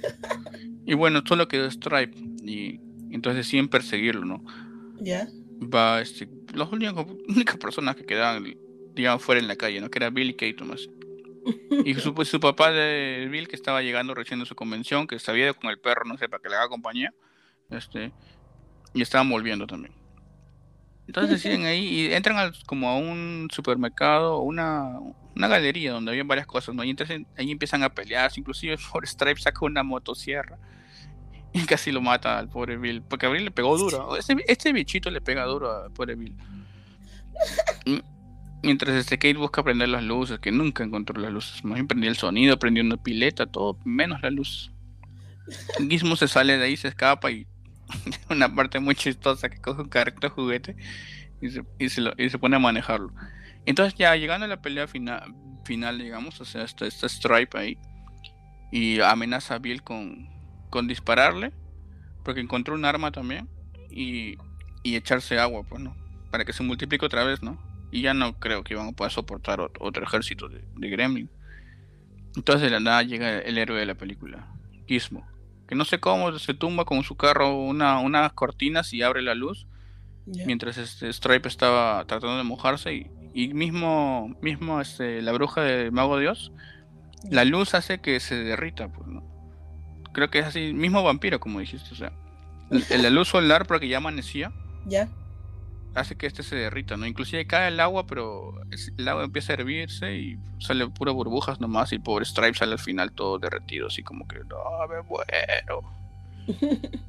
y bueno, solo quedó Stripe. Y entonces deciden perseguirlo, ¿no? Ya. Va, este, las únicas personas que quedaban, digamos, fuera en la calle, ¿no? Que era Bill y Kate Thomas. Y su, pues, su papá de Bill, que estaba llegando recién de su convención, que ido con el perro, no sé, para que le haga compañía. Este, y estaban volviendo también. Entonces deciden ahí y entran como a un supermercado una, una galería donde había varias cosas, ¿no? Y entonces ahí empiezan a pelear, inclusive por Stripe saca una motosierra y casi lo mata al pobre Bill. Porque a Bill le pegó duro. Este, este bichito le pega duro al pobre Bill. Mientras este Kate busca prender las luces, que nunca encontró las luces. Más bien prendió el sonido, prendió una pileta, todo menos la luz. Gizmo se sale de ahí, se escapa y una parte muy chistosa que coge un carrito juguete y se, y se, y se pone a manejarlo. Entonces ya llegando a la pelea final, final digamos, o sea, está, está Stripe ahí y amenaza a Bill con, con dispararle, porque encontró un arma también, y, y echarse agua, pues, ¿no? Para que se multiplique otra vez, ¿no? Y ya no creo que iban a poder soportar otro, ejército de, de, Gremlin. Entonces de la nada llega el héroe de la película, Gizmo, que no sé cómo se tumba con su carro una, unas cortinas y abre la luz, mientras este Stripe estaba tratando de mojarse y, y mismo, mismo este, la bruja de Mago Dios, la luz hace que se derrita, pues, ¿no? Creo que es así, mismo vampiro, como dijiste, o sea, el, la luz solar porque ya amanecía. Ya. Hace que este se derrita, ¿no? Inclusive cae el agua, pero el agua empieza a hervirse y sale pura burbujas nomás y pobre Stripe sale al final todo derretido, así como que, no, me muero.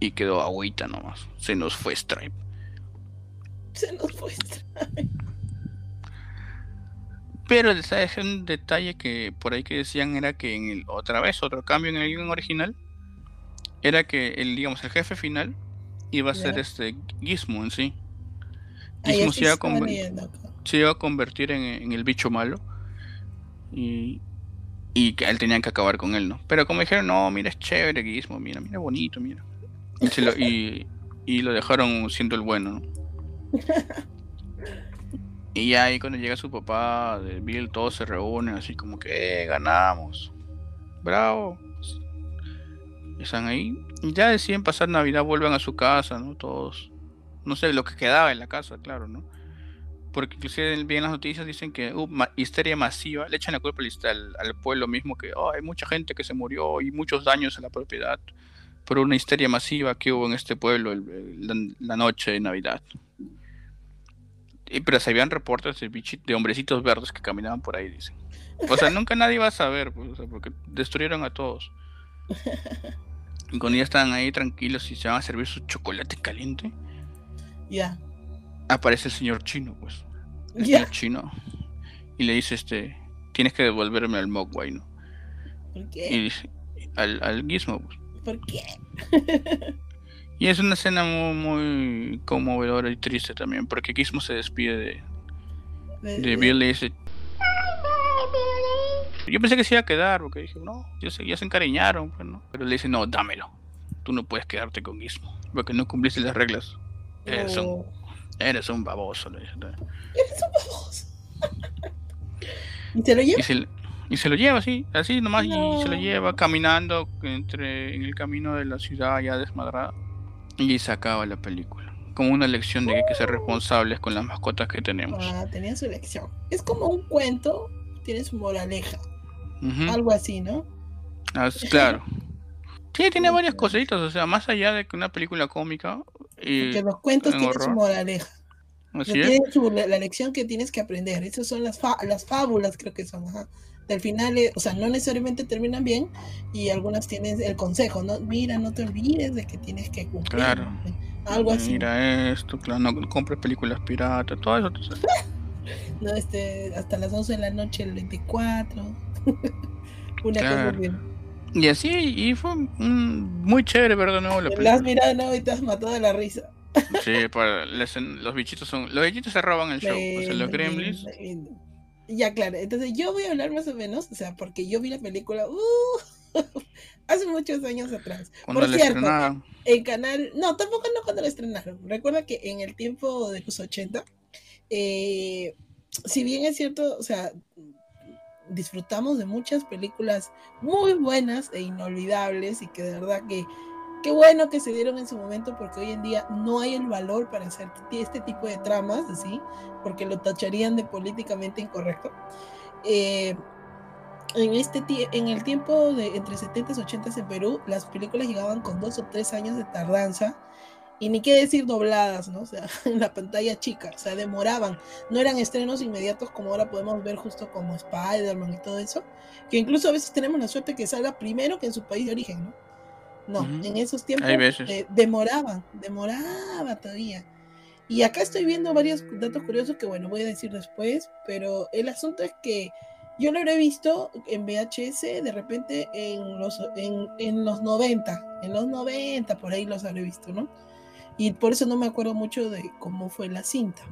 y quedó agüita nomás. Se nos fue Stripe. Se nos fue Stripe. Pero ¿sabes? un detalle que por ahí que decían era que en el, otra vez, otro cambio en el guion original, era que el, digamos, el jefe final iba a ser este Gizmo en sí. Gizmo se iba, a convertir en, el bicho malo. Y, y que él tenía que acabar con él, ¿no? Pero como dijeron, no, mira, es chévere Gizmo, mira, mira, bonito, mira. Y, lo, y, y lo dejaron siendo el bueno, ¿no? Y ahí cuando llega su papá de Bill, todos se reúnen así como que eh, ganamos. Bravo. están ahí. Ya deciden pasar Navidad, vuelven a su casa, ¿no? Todos. No sé, lo que quedaba en la casa, claro, ¿no? Porque inclusive bien las noticias dicen que hubo histeria masiva, le echan la culpa al, al pueblo mismo que oh, hay mucha gente que se murió y muchos daños a la propiedad por una histeria masiva que hubo en este pueblo la noche de Navidad pero se habían reportes de, de hombrecitos verdes que caminaban por ahí, dicen. O sea, nunca nadie va a saber, pues, porque destruyeron a todos. Y cuando ya están ahí tranquilos y se van a servir su chocolate caliente, Ya. aparece el señor chino, pues. El señor chino. Y le dice, este, tienes que devolverme al Mogwai, ¿no? ¿Por Y qué? dice, al, al Gizmo, pues. ¿Por qué? Y es una escena muy, muy conmovedora y triste también, porque Gizmo se despide de, De- y dice... Yo pensé que se iba a quedar, porque dije, no, ya se, ya se encariñaron, pues, ¿no? Pero le dice, no, dámelo. Tú no puedes quedarte con Gizmo, porque no cumpliste las reglas. Eres un, eres un baboso, le dice. eres un baboso. ¿Y se lo lleva? Y se, y se lo lleva así, así nomás, y se lo lleva caminando entre en el camino de la ciudad ya desmadrada. Y se acaba la película. Como una lección de que hay que ser responsables con las mascotas que tenemos. Ah, tenía su lección. Es como un cuento, tiene su moraleja. Algo así, ¿no? Ah, claro. Sí, tiene varias Sí. cositas, o sea, más allá de que una película cómica. Y los cuentos en tienen su moraleja. Así es. tienen su- la, la lección que tienes que aprender. Esas son las, fa- las fábulas, creo que son. Ajá. Del final, eh, o sea, no necesariamente terminan bien y algunas tienen el consejo, ¿no? Mira, no te olvides de que tienes que cumplir. Claro. Algo así. Mira esto, claro, no compres películas piratas, todo eso. ¿no? Este, hasta las 11 de la noche, el 24. Una cosa Claro. bien. Y así, y fue muy chévere ver de nuevo la La has película. mirado ¿no? y te has matado de la risa. Sí, para escena- los bichitos son. Los bichitos se roban el show. O sea, los gremlins. Ya, claro. Entonces yo voy a hablar más o menos, o sea, porque yo vi la película uh, hace muchos años atrás. Cuando Por la cierto, estrenaban. en canal, no, tampoco no cuando la estrenaron. Recuerda que en el tiempo de los 80, eh, si bien es cierto, o sea, disfrutamos de muchas películas muy buenas e inolvidables y que de verdad que qué bueno que se dieron en su momento porque hoy en día no hay el valor para hacer este tipo de tramas así porque lo tacharían de políticamente incorrecto Eh, en este en el tiempo de entre 70 y 80 en Perú las películas llegaban con dos o tres años de tardanza y ni qué decir dobladas, ¿no? O sea, en la pantalla chica, o sea, demoraban, no eran estrenos inmediatos como ahora podemos ver justo como Spider-Man y todo eso, que incluso a veces tenemos la suerte que salga primero que en su país de origen, ¿no? No, Ujú. en esos tiempos eh, demoraban, demoraba todavía. Y acá estoy viendo varios datos curiosos que, bueno, voy a decir después, pero el asunto es que yo lo habré visto en VHS de repente en los, en, en los 90, en los 90 por ahí los habré visto, ¿no? Y por eso no me acuerdo mucho de cómo fue la cinta.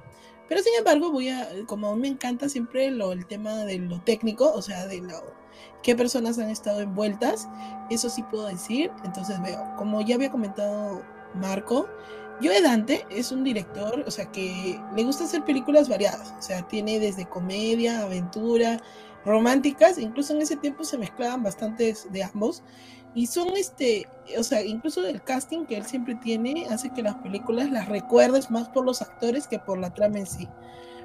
Pero sin embargo, voy a, como a mí me encanta siempre lo, el tema de lo técnico, o sea, de lo, qué personas han estado envueltas, eso sí puedo decir. Entonces veo, como ya había comentado Marco, Joe Dante es un director, o sea, que le gusta hacer películas variadas, o sea, tiene desde comedia, aventura, románticas, incluso en ese tiempo se mezclaban bastantes de ambos. Y son este, o sea, incluso el casting que él siempre tiene hace que las películas las recuerdes más por los actores que por la trama en sí.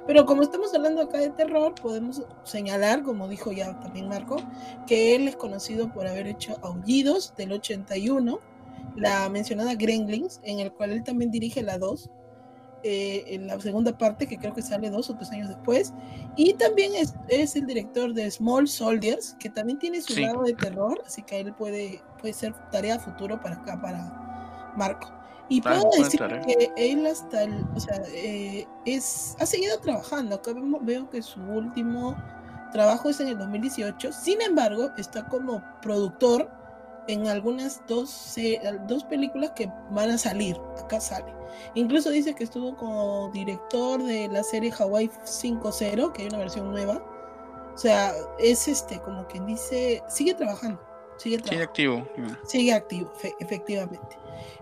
Pero como estamos hablando acá de terror, podemos señalar, como dijo ya también Marco, que él es conocido por haber hecho Aullidos del 81, la mencionada Gremlins, en el cual él también dirige la 2, eh, en la segunda parte, que creo que sale dos o tres años después, y también es, es el director de Small Soldiers, que también tiene su Sí. lado de terror, así que él puede, puede ser tarea futuro para acá, para Marco. Y puedo decir tarea. que él hasta, el- o sea, eh, es, ha seguido trabajando. Acá vemos- veo que su último trabajo es en el 2018. Sin embargo, está como productor en algunas dos, dos películas que van a salir. Acá sale. Incluso dice que estuvo como director de la serie Hawaii 5.0, que hay una versión nueva. O sea, es este, como quien dice, sigue trabajando. Sigue trabajando activo. sigue activo, fe- efectivamente.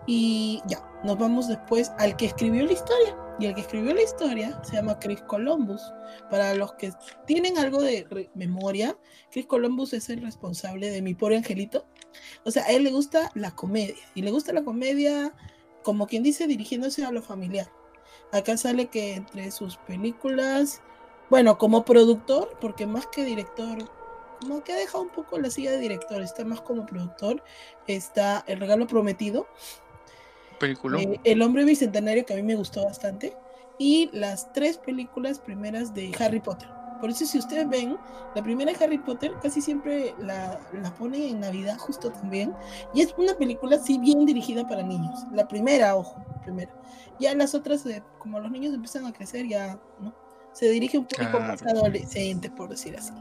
Y ya, nos vamos después al que escribió la historia. Y el que escribió la historia se llama Chris Columbus. Para los que tienen algo de memoria, Chris Columbus es el responsable de Mi Pobre Angelito. O sea, a él le gusta la comedia. Y le gusta la comedia, como quien dice, dirigiéndose a lo familiar. Acá sale que entre sus películas, bueno, como productor, porque más que director, como que ha dejado un poco la silla de director, está más como productor, está El Regalo Prometido, Película. eh, El Hombre Bicentenario, que a mí me gustó bastante, y las tres películas primeras de Harry Potter. Por eso si ustedes ven, la primera de Harry Potter casi siempre la, la ponen en Navidad justo también. Y es una película sí bien dirigida para niños. La primera, ojo, primera. Ya las otras, eh, como los niños empiezan a crecer, ya no se dirige un público más adolescente, por decir así.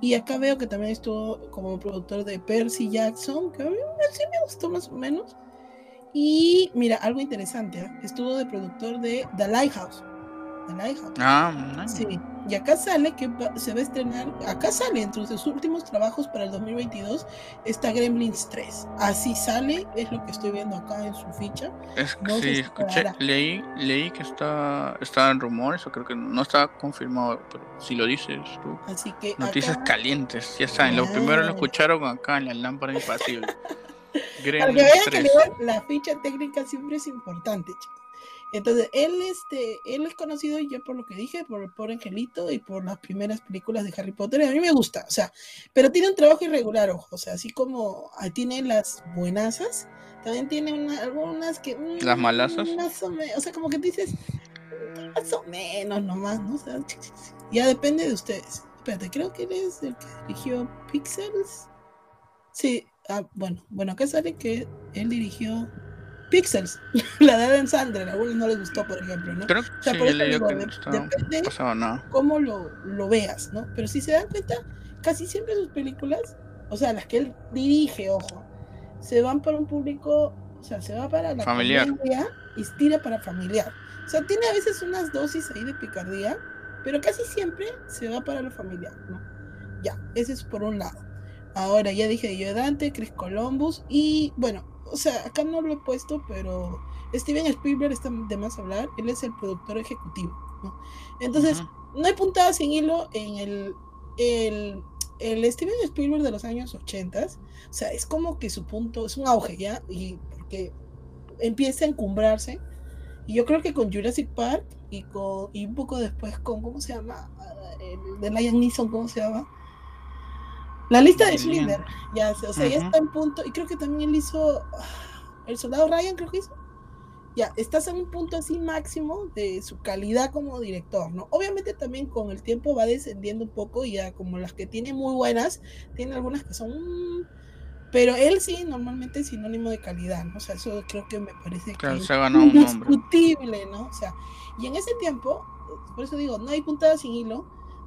Y acá veo que también estuvo como productor de Percy Jackson, que a mí sí me gustó más o menos. Y mira, algo interesante, ¿eh? estuvo de productor de The Lighthouse. Ah, sí. Y acá sale que se va a estrenar, acá sale entre sus últimos trabajos para el 2022 está Gremlins 3. Así sale, es lo que estoy viendo acá en su ficha. Es, sí, escuché, leí, leí que está, está en rumores, o creo que no está confirmado, pero si lo dices tú. Así que Noticias calientes, ya saben, lo primero lo escucharon acá en la lámpara impasible. Gremlins 3. la ficha técnica siempre es importante, chicos. Entonces, él, este, él es conocido ya por lo que dije, por, por Angelito y por las primeras películas de Harry Potter. A mí me gusta, o sea, pero tiene un trabajo irregular, ojo, o sea, así como tiene las buenasas, también tiene algunas que... Mm, ¿Las malasas? o, sea, como que dices, más o menos nomás, ¿no? O sea, ya depende de ustedes. Espérate, creo que él es el que dirigió Pixels. Sí, ah, bueno, bueno, acá sale que él dirigió Pixels, la de Adam Sandler, a algunos no les gustó, por ejemplo, ¿no? Creo o sea, sí, por eso digo, que depende cómo lo, lo, veas, ¿no? Pero si se dan cuenta, casi siempre sus películas, o sea, las que él dirige, ojo, se van para un público, o sea, se va para la familiar y tira para familiar. O sea, tiene a veces unas dosis ahí de picardía, pero casi siempre se va para lo familiar, ¿no? Ya, ese es por un lado. Ahora ya dije yo Dante, Chris Columbus y bueno, o sea, acá no lo he puesto, pero Steven Spielberg está de más hablar, él es el productor ejecutivo, ¿no? Entonces, no hay puntada sin hilo en el, el, el, Steven Spielberg de los años 80, o sea, es como que su punto, es un auge, ¿ya? Y porque empieza a encumbrarse, y yo creo que con Jurassic Park y, con, y un poco después con, ¿cómo se llama? El de Lion Neeson, ¿cómo se llama? La lista de Schindler, ya, o sea, ya está en punto, y creo que también él hizo ah, El Soldado Ryan, creo que hizo. Ya, estás en un punto así máximo de su calidad como director, ¿no? Obviamente también con el tiempo va descendiendo un poco, y ya como las que tiene muy buenas, tiene algunas que son... Pero él sí, normalmente es sinónimo de calidad, ¿no? O sea, eso creo que me parece que es indiscutible, ¿no? O sea, y en ese tiempo, por eso digo, no hay puntada sin hilo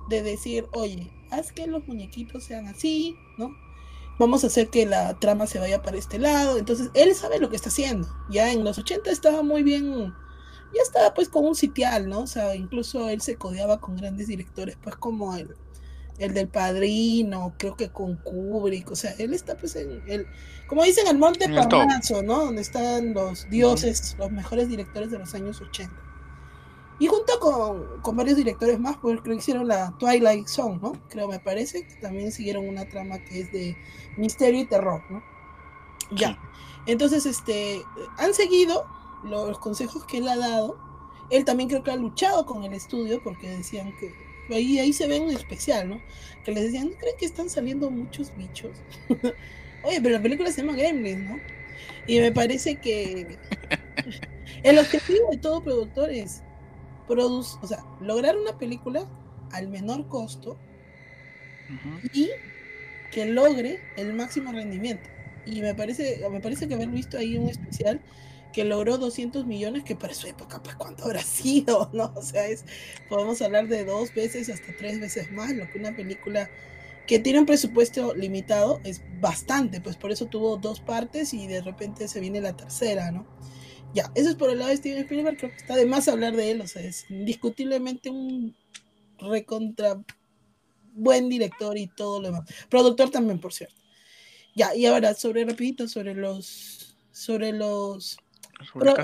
de decir, oye, haz que los muñequitos sean así, ¿no? Vamos a hacer que la trama se vaya para este lado. Entonces, él sabe lo que está haciendo. Ya en los 80 estaba muy bien, ya estaba pues con un sitial, ¿no? O sea, incluso él se codeaba con grandes directores, pues como el, el del padrino, creo que con Kubrick, o sea, él está pues en el, como dicen, el Monte Parnaso, ¿no? Donde están los dioses, los mejores directores de los años 80. Y junto con, varios directores más, pues creo que hicieron la Twilight Zone, ¿no? Creo, me parece, que también siguieron una trama que es de misterio y terror, ¿no? Ya. Entonces, este, han seguido los consejos que él ha dado. Él también creo que ha luchado con el estudio porque decían que ahí, ahí se ve en especial, ¿no? Que les decían, ¿no creen que están saliendo muchos bichos? Oye, pero la película se llama Gremlins, ¿no? Y me parece que el objetivo de todo productor es o sea, lograr una película al menor costo y que logre el máximo rendimiento. Y me parece, me parece que haber visto ahí un especial que logró 200 millones, que para su época, pues cuánto habrá sido, ¿no? O sea, es, podemos hablar de dos veces hasta tres veces más, lo que una película que tiene un presupuesto limitado es bastante, pues por eso tuvo dos partes y de repente se viene la tercera, ¿no? Ya, eso es por el lado de Steven Spielberg, creo que está de más hablar de él, o sea, es indiscutiblemente un recontra buen director y todo lo demás. Productor también, por cierto. Ya, y ahora sobre rapidito, sobre los sobre los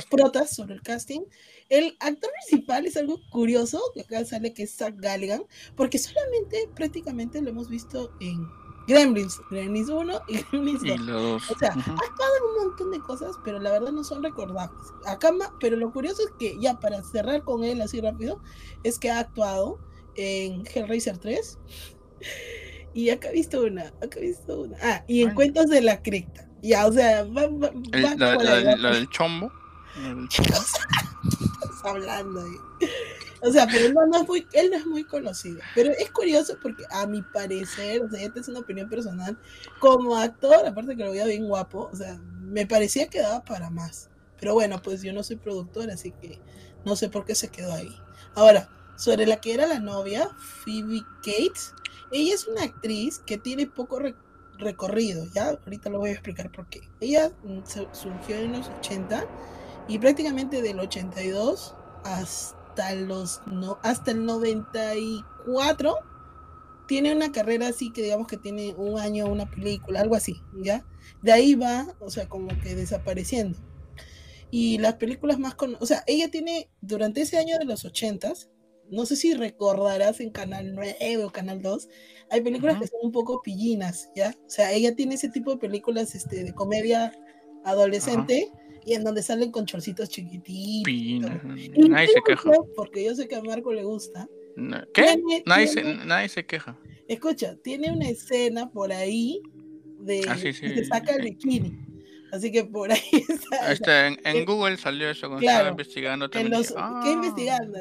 protas, sobre el casting. El actor principal es algo curioso, que acá sale que es Zach Galligan, porque solamente prácticamente lo hemos visto en Gremlins, Gremlins 1 y Gremlins 2. O sea, ha actuado en un montón de cosas, pero la verdad no son recordables. Acá, pero lo curioso es que, ya para cerrar con él así rápido, es que ha actuado en Hellraiser 3. Y acá he visto una, acá he visto una. Ah, y en Cuentos de la Cripta. Ya, o sea, va, va, la, del chombo. Estás hablando ahí. O sea, pero no, no es él no es muy conocido. Pero es curioso porque a mi parecer, o sea, esta es una opinión personal, como actor, aparte que lo veía bien guapo, o sea, me parecía que daba para más. Pero bueno, pues yo no soy productor, así que no sé por qué se quedó ahí. Ahora, sobre la que era la novia, Phoebe Cates, ella es una actriz que tiene poco recorrido, ¿ya? Ahorita lo voy a explicar por qué. Ella mm, surgió en los 80 y prácticamente del 82 hasta los no, hasta el 94 tiene una carrera así que digamos que tiene un año una película, algo así, ¿ya? De ahí va, o sea, como que desapareciendo. Y las películas más con, o sea, ella tiene durante ese año de los 80 no sé si recordarás en Canal 9 o Canal 2, hay películas que son un poco pillinas, ¿ya? O sea, ella tiene ese tipo de películas este, de comedia adolescente y en donde salen con chorcitos chiquititos. Nadie se queja. Porque yo sé que a Marco le gusta. ¿Qué? nadie, se, nadie, se, queja. Escucha, tiene una escena por ahí de ah, que se saca el bikini. Así que por ahí está. Este, en, Google salió eso cuando estaba investigando también. En los, ¿Qué ah". investigando?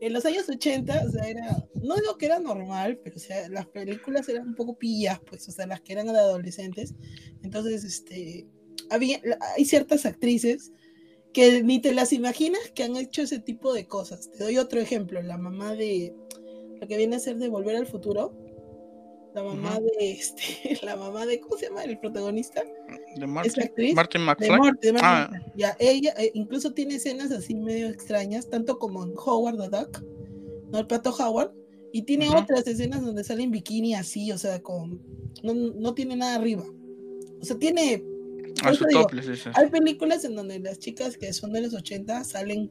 En los años 80, o sea, era. No digo que era normal, pero o sea, las películas eran un poco pillas, pues, o sea, las que eran de adolescentes. Entonces, este. Había, hay ciertas actrices que ni te las imaginas que han hecho ese tipo de cosas. Te doy otro ejemplo, la mamá de. La que viene a ser de Volver al Futuro la mamá de este, la mamá de, ¿cómo se llama el protagonista? De Martin, actriz, Martin McFly. ah. Ya, ella eh, incluso tiene escenas así medio extrañas, tanto como en Howard the Duck, ¿no? El pato Howard, y tiene otras escenas donde sale en bikini así, o sea, con, no, no tiene nada arriba. O sea, tiene... hay películas en donde las chicas que son de los 80 salen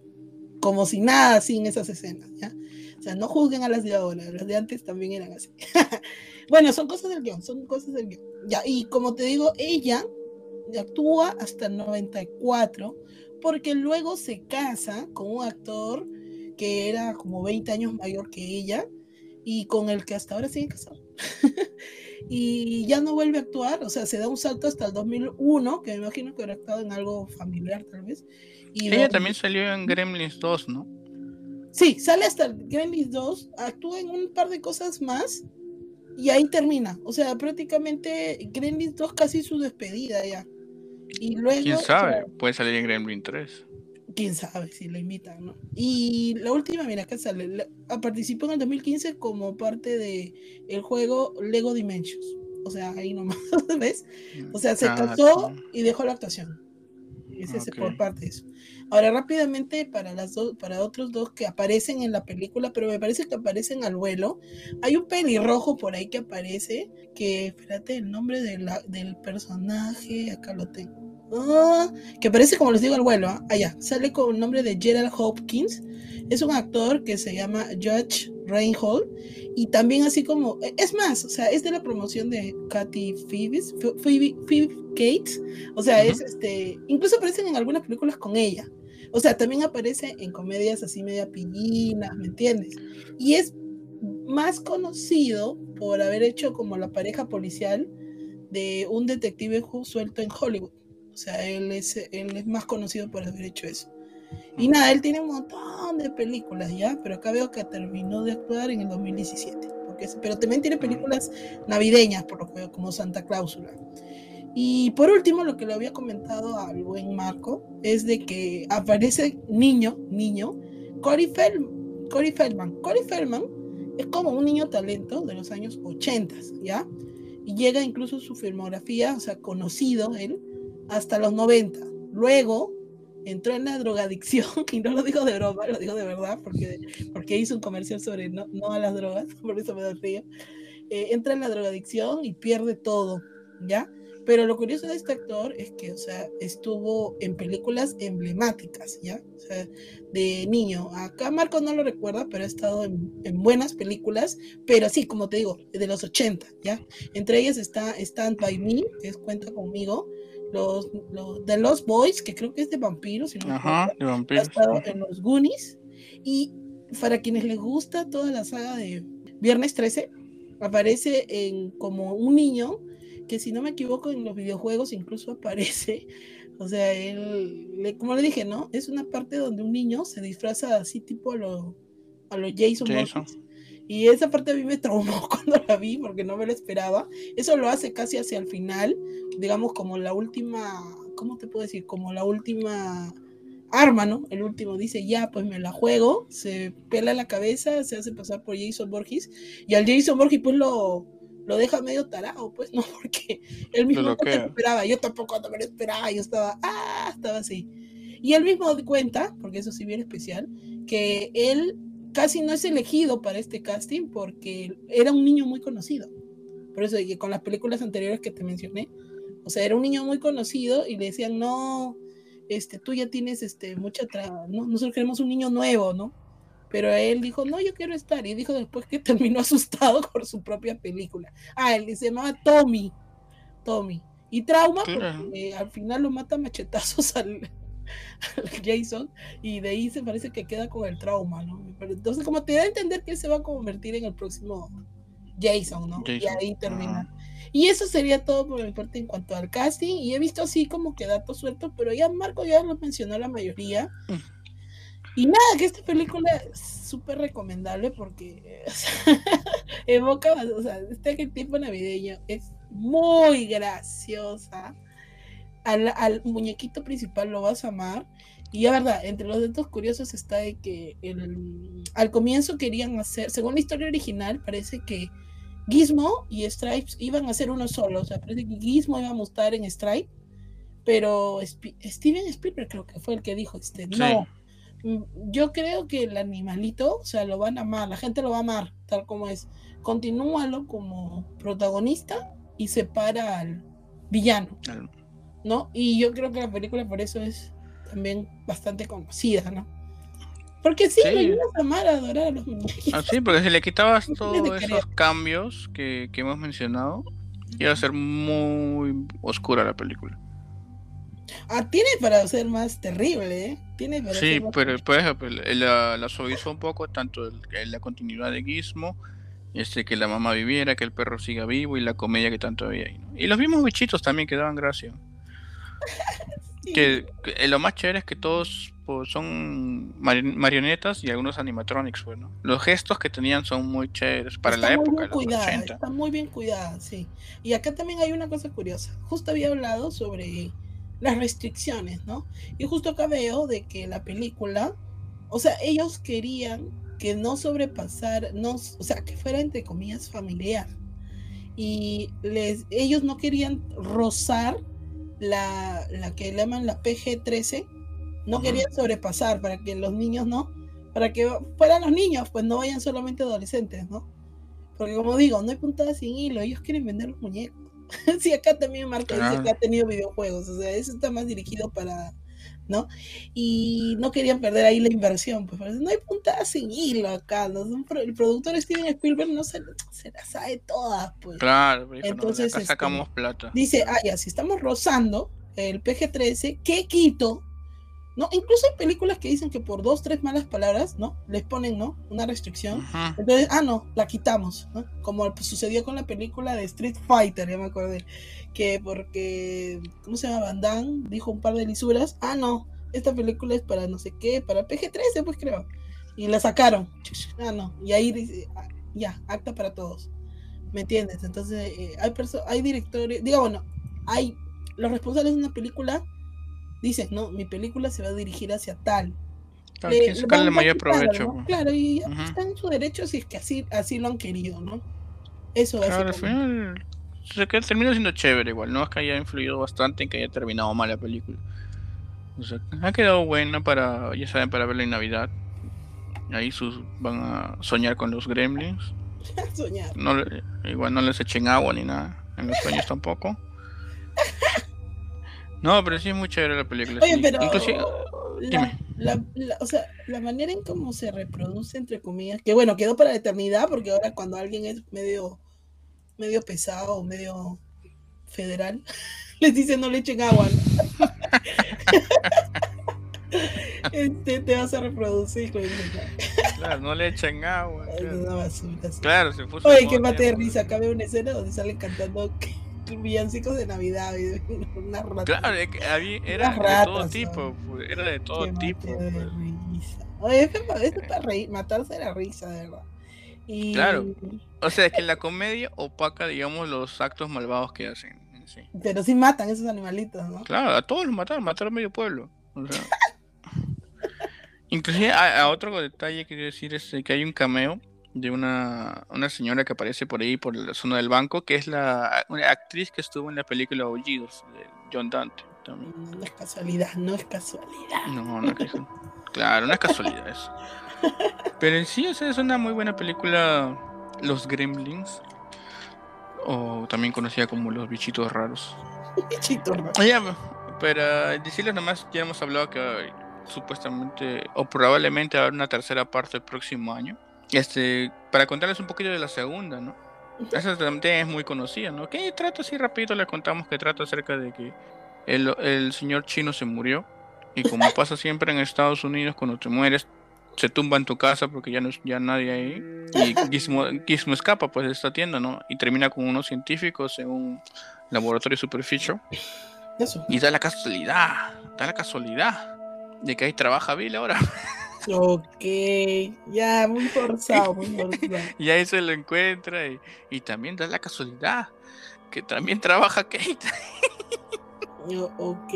como si nada sin esas escenas, ¿ya? O sea, no juzguen a las de ahora, las de antes también eran así. bueno, son cosas del guion, son cosas del guion. Ya, y como te digo, ella actúa hasta el 94 porque luego se casa con un actor que era como 20 años mayor que ella y con el que hasta ahora sigue casado. y ya no vuelve a actuar, o sea, se da un salto hasta el 2001, que me imagino que habrá actuado en algo familiar tal vez. Y ella también salió en Gremlins 2, ¿no? Sí, sale hasta Gremlins 2, actúa en un par de cosas más y ahí termina. O sea, prácticamente Gremlins 2 casi su despedida ya. Y luego. ¿Quién sabe? Puede salir en Gremlins 3. Quién sabe si lo invitan, ¿no? Y la última, mira, acá sale. participó en el 2015 como parte de el juego Lego Dimensions. O sea, ahí nomás, ¿ves? O sea, se ah, casó y dejó la actuación. Ese es por parte de eso. Ahora, rápidamente, para las dos, para otros dos que aparecen en la película, pero me parece que aparecen al vuelo. Hay un pelirrojo por ahí que aparece, que, espérate, el nombre del personaje, acá lo tengo. Ah, que aparece, como les digo, al vuelo. ¿ah? Allá, sale con el nombre de Gerald Hopkins. Es un actor que se llama Judge Reinhold. Y también así como, es más, o sea, es de la promoción de Katy Phoebes, Phoebe, Phoebe Cates. O sea, es este, incluso aparecen en algunas películas con ella. O sea, también aparece en comedias así media pillinas, ¿me entiendes? Y es más conocido por haber hecho como la pareja policial de un detective suelto en Hollywood. O sea, él es, él es más conocido por haber hecho eso. Y nada, él tiene un montón de películas ya, pero acá veo que terminó de actuar en el 2017. Porque, pero también tiene películas navideñas, por lo que veo, como Santa Cláusula. Y por último, lo que le había comentado al buen Marco es de que aparece niño, niño, Corey, Feldman. Corey Feldman es como un niño talento de los años 80, ¿ya? Y llega incluso su filmografía, o sea, conocido él, hasta los 90. Luego entró en la drogadicción, y no lo digo de broma, lo digo de verdad, porque, porque hizo un comercial sobre no, no a las drogas, por eso me da río. Eh, entra en la drogadicción y pierde todo, ¿ya? Pero lo curioso de este actor es que, o sea, estuvo en películas emblemáticas, ¿ya? O sea, de niño. Acá Marco no lo recuerda, pero ha estado en, buenas películas, pero sí, como te digo, de los 80, ¿ya? Entre ellas está Stand By Me, que es Cuenta Conmigo, los, los de Los Boys, que creo que es de vampiros, si Ajá, de vampiros. Ha estado en los Goonies, y para quienes les gusta toda la saga de Viernes 13, aparece en como un niño que si no me equivoco en los videojuegos incluso aparece, o sea, él, como le dije, ¿no? Es una parte donde un niño se disfraza así tipo a lo, a los Jason, Voorhees. Y esa parte a mí me traumó cuando la vi porque no me lo esperaba. Eso lo hace casi hacia el final, digamos como la última, ¿cómo te puedo decir? Como la última arma, ¿no? El último dice, ya, pues me la juego, se pela la cabeza, se hace pasar por Jason Borges, y al Jason Borges pues lo, lo deja medio tarado, pues, ¿no? Porque él mismo no se lo esperaba, yo tampoco me lo esperaba, yo estaba, ah, estaba así. Y él mismo cuenta, porque eso sí bien especial, que él casi no es elegido para este casting porque era un niño muy conocido. Por eso, y con las películas anteriores que te mencioné, o sea, era un niño muy conocido y le decían, no, este, tú ya tienes este, mucha, ¿no? nosotros queremos un niño nuevo, ¿no? Pero él dijo, no, yo quiero estar. Y dijo después que terminó asustado por su propia película. Ah, él se llamaba Tommy. Tommy. Y trauma, porque al final lo mata machetazos al, Jason y de ahí se parece que queda con el trauma, ¿no? entonces como te da a entender que él se va a convertir en el próximo Jason, ¿no? Y ahí termina. Y eso sería todo por mi parte en cuanto al casting. Y he visto así como que datos sueltos, pero ya Marco ya lo mencionó la mayoría. Y nada, que esta película es súper recomendable porque evoca, o sea, este tiempo navideño es muy graciosa. Al, al, muñequito principal lo vas a amar. Y la verdad, entre los datos curiosos está de que el, al comienzo querían hacer, según la historia original, parece que Gizmo y Stripes iban a ser uno solo. O sea, parece que Gizmo iba a mostrar en Stripe, pero Steven Spielberg creo que fue el que dijo, este, no, mm, yo creo que el animalito, o sea, lo van a amar, la gente lo va a amar, tal como es. Continúalo como protagonista y separa al villano, ¿no? Y yo creo que la película por eso es también bastante conocida, ¿no? Porque sí, sí. lo a amar, a adorar a los muñequitos. Ah, sí, porque si le quitabas todos esos cambios que, que, hemos mencionado, iba a ser muy oscura la película. Ah, tiene para ser más terrible, ¿eh? Tiene para sí, pero por ejemplo, la, la suavizó un poco, tanto el, la continuidad de Gizmo, este, que la mamá viviera, que el perro siga vivo y la comedia que tanto había ahí. Y los mismos bichitos también que daban gracia. que, que, lo más chévere es que todos pues, son marionetas y algunos animatronics, bueno. Pues, los gestos que tenían son muy chéveres para la época. Muy Está muy bien cuidada, sí. Y acá también hay una cosa curiosa. Justo había hablado sobre las restricciones, ¿no? Y justo acá veo de que la película, o sea, ellos querían que no sobrepasar, no, o sea, que fuera entre comillas familiar. Y les, ellos no querían rozar la, la que llaman la PG-13, no querían sobrepasar para que los niños no, para que fueran los niños, pues no vayan solamente adolescentes, ¿no? Porque como digo, no hay puntada sin hilo, ellos quieren vender los muñecos. sí, acá también Marco dice que ha tenido videojuegos, o sea, eso está más dirigido para, ¿no? Y no querían perder ahí la inversión, pues no hay puntada sin hilo acá, ¿no? el productor Steven Spielberg no se, se la sabe todas, pues. Claro, entonces acá este, sacamos plata. Dice, ah, ya, si estamos rozando el PG-13, ¿qué quito? ¿No? Incluso hay películas que dicen que por dos, tres malas palabras, ¿no? Les ponen, ¿no? Una restricción. Entonces, ah, no, la quitamos, ¿no? Como sucedió con la película de Street Fighter, ya me acordé, que porque, ¿cómo se llama? Van Damme dijo un par de lisuras, ah, no, esta película es para no sé qué, para PG-13, pues creo. Y la sacaron, ah, no, y ahí dice, ah, ya, acta para todos. ¿Me entiendes? Entonces, eh, hay, hay directores, diga, bueno, hay los responsables de una película dices, no, mi película se va a dirigir hacia tal. Claro, le, sacarle mayor provecho. Claro, y está en su derecho si es que así, así lo han querido, ¿no? Eso es. Claro, al final se termina siendo chévere igual, no es que haya influido bastante en que haya terminado mal la película. O sea, ha quedado buena para, ya saben, para verla en Navidad. Ahí sus van a soñar con los gremlins. soñar. No, igual no les echen agua ni nada. En los sueños tampoco. No, pero sí es muy chévere la película. Oye, pero la, o sea, la manera en cómo se reproduce, entre comillas, que bueno, quedó para la eternidad, porque ahora cuando alguien es medio, medio pesado o medio federal, les dicen no le echen agua. este, te vas a reproducir. Claro, no le echen agua. Claro, se puso. Oye, qué mate de risa. Acá veo una escena donde salen cantando villancicos de Navidad. Claro, era de todo tipo, era de todo tipo. Oye, es para, es para reír, matarse de la risa, de verdad. Y... Claro. O sea, es que la comedia opaca, digamos, los actos malvados que hacen. Sí. Pero sí matan esos animalitos, ¿no? Claro, a todos los mataron, mataron a medio pueblo. O sea, inclusive a, a, otro detalle que quiero decir es que hay un cameo de una, una señora que aparece por ahí, por la zona del banco, que es la una actriz que estuvo en la película Aullidos de John Dante. También. No es casualidad, no es casualidad. No, no es casualidad. Claro, no es casualidad eso. Pero en sí, o sea, es una muy buena película, Los Gremlins, o también conocida como Los Bichitos Raros. Bichitos raros. Ya, pero decirles nomás, ya hemos hablado que supuestamente, o probablemente habrá una tercera parte el próximo año. Este, para contarles un poquito de la segunda, ¿no? Esa también es muy conocida, ¿no? Que trata así rapidito, le contamos que trata acerca de que el, el señor chino se murió y como pasa siempre en Estados Unidos, cuando te mueres, se tumba en tu casa porque ya no ya nadie ahí. Y Gizmo, Gizmo escapa pues de esta tienda, ¿no? Y termina con unos científicos en un laboratorio superficio. Eso. Y da la casualidad, da la casualidad de que ahí trabaja Bill ahora. Ok, ya, muy forzado, muy forzado. y ahí se lo encuentra y, y también da la casualidad que también trabaja Kate. Yo, ok.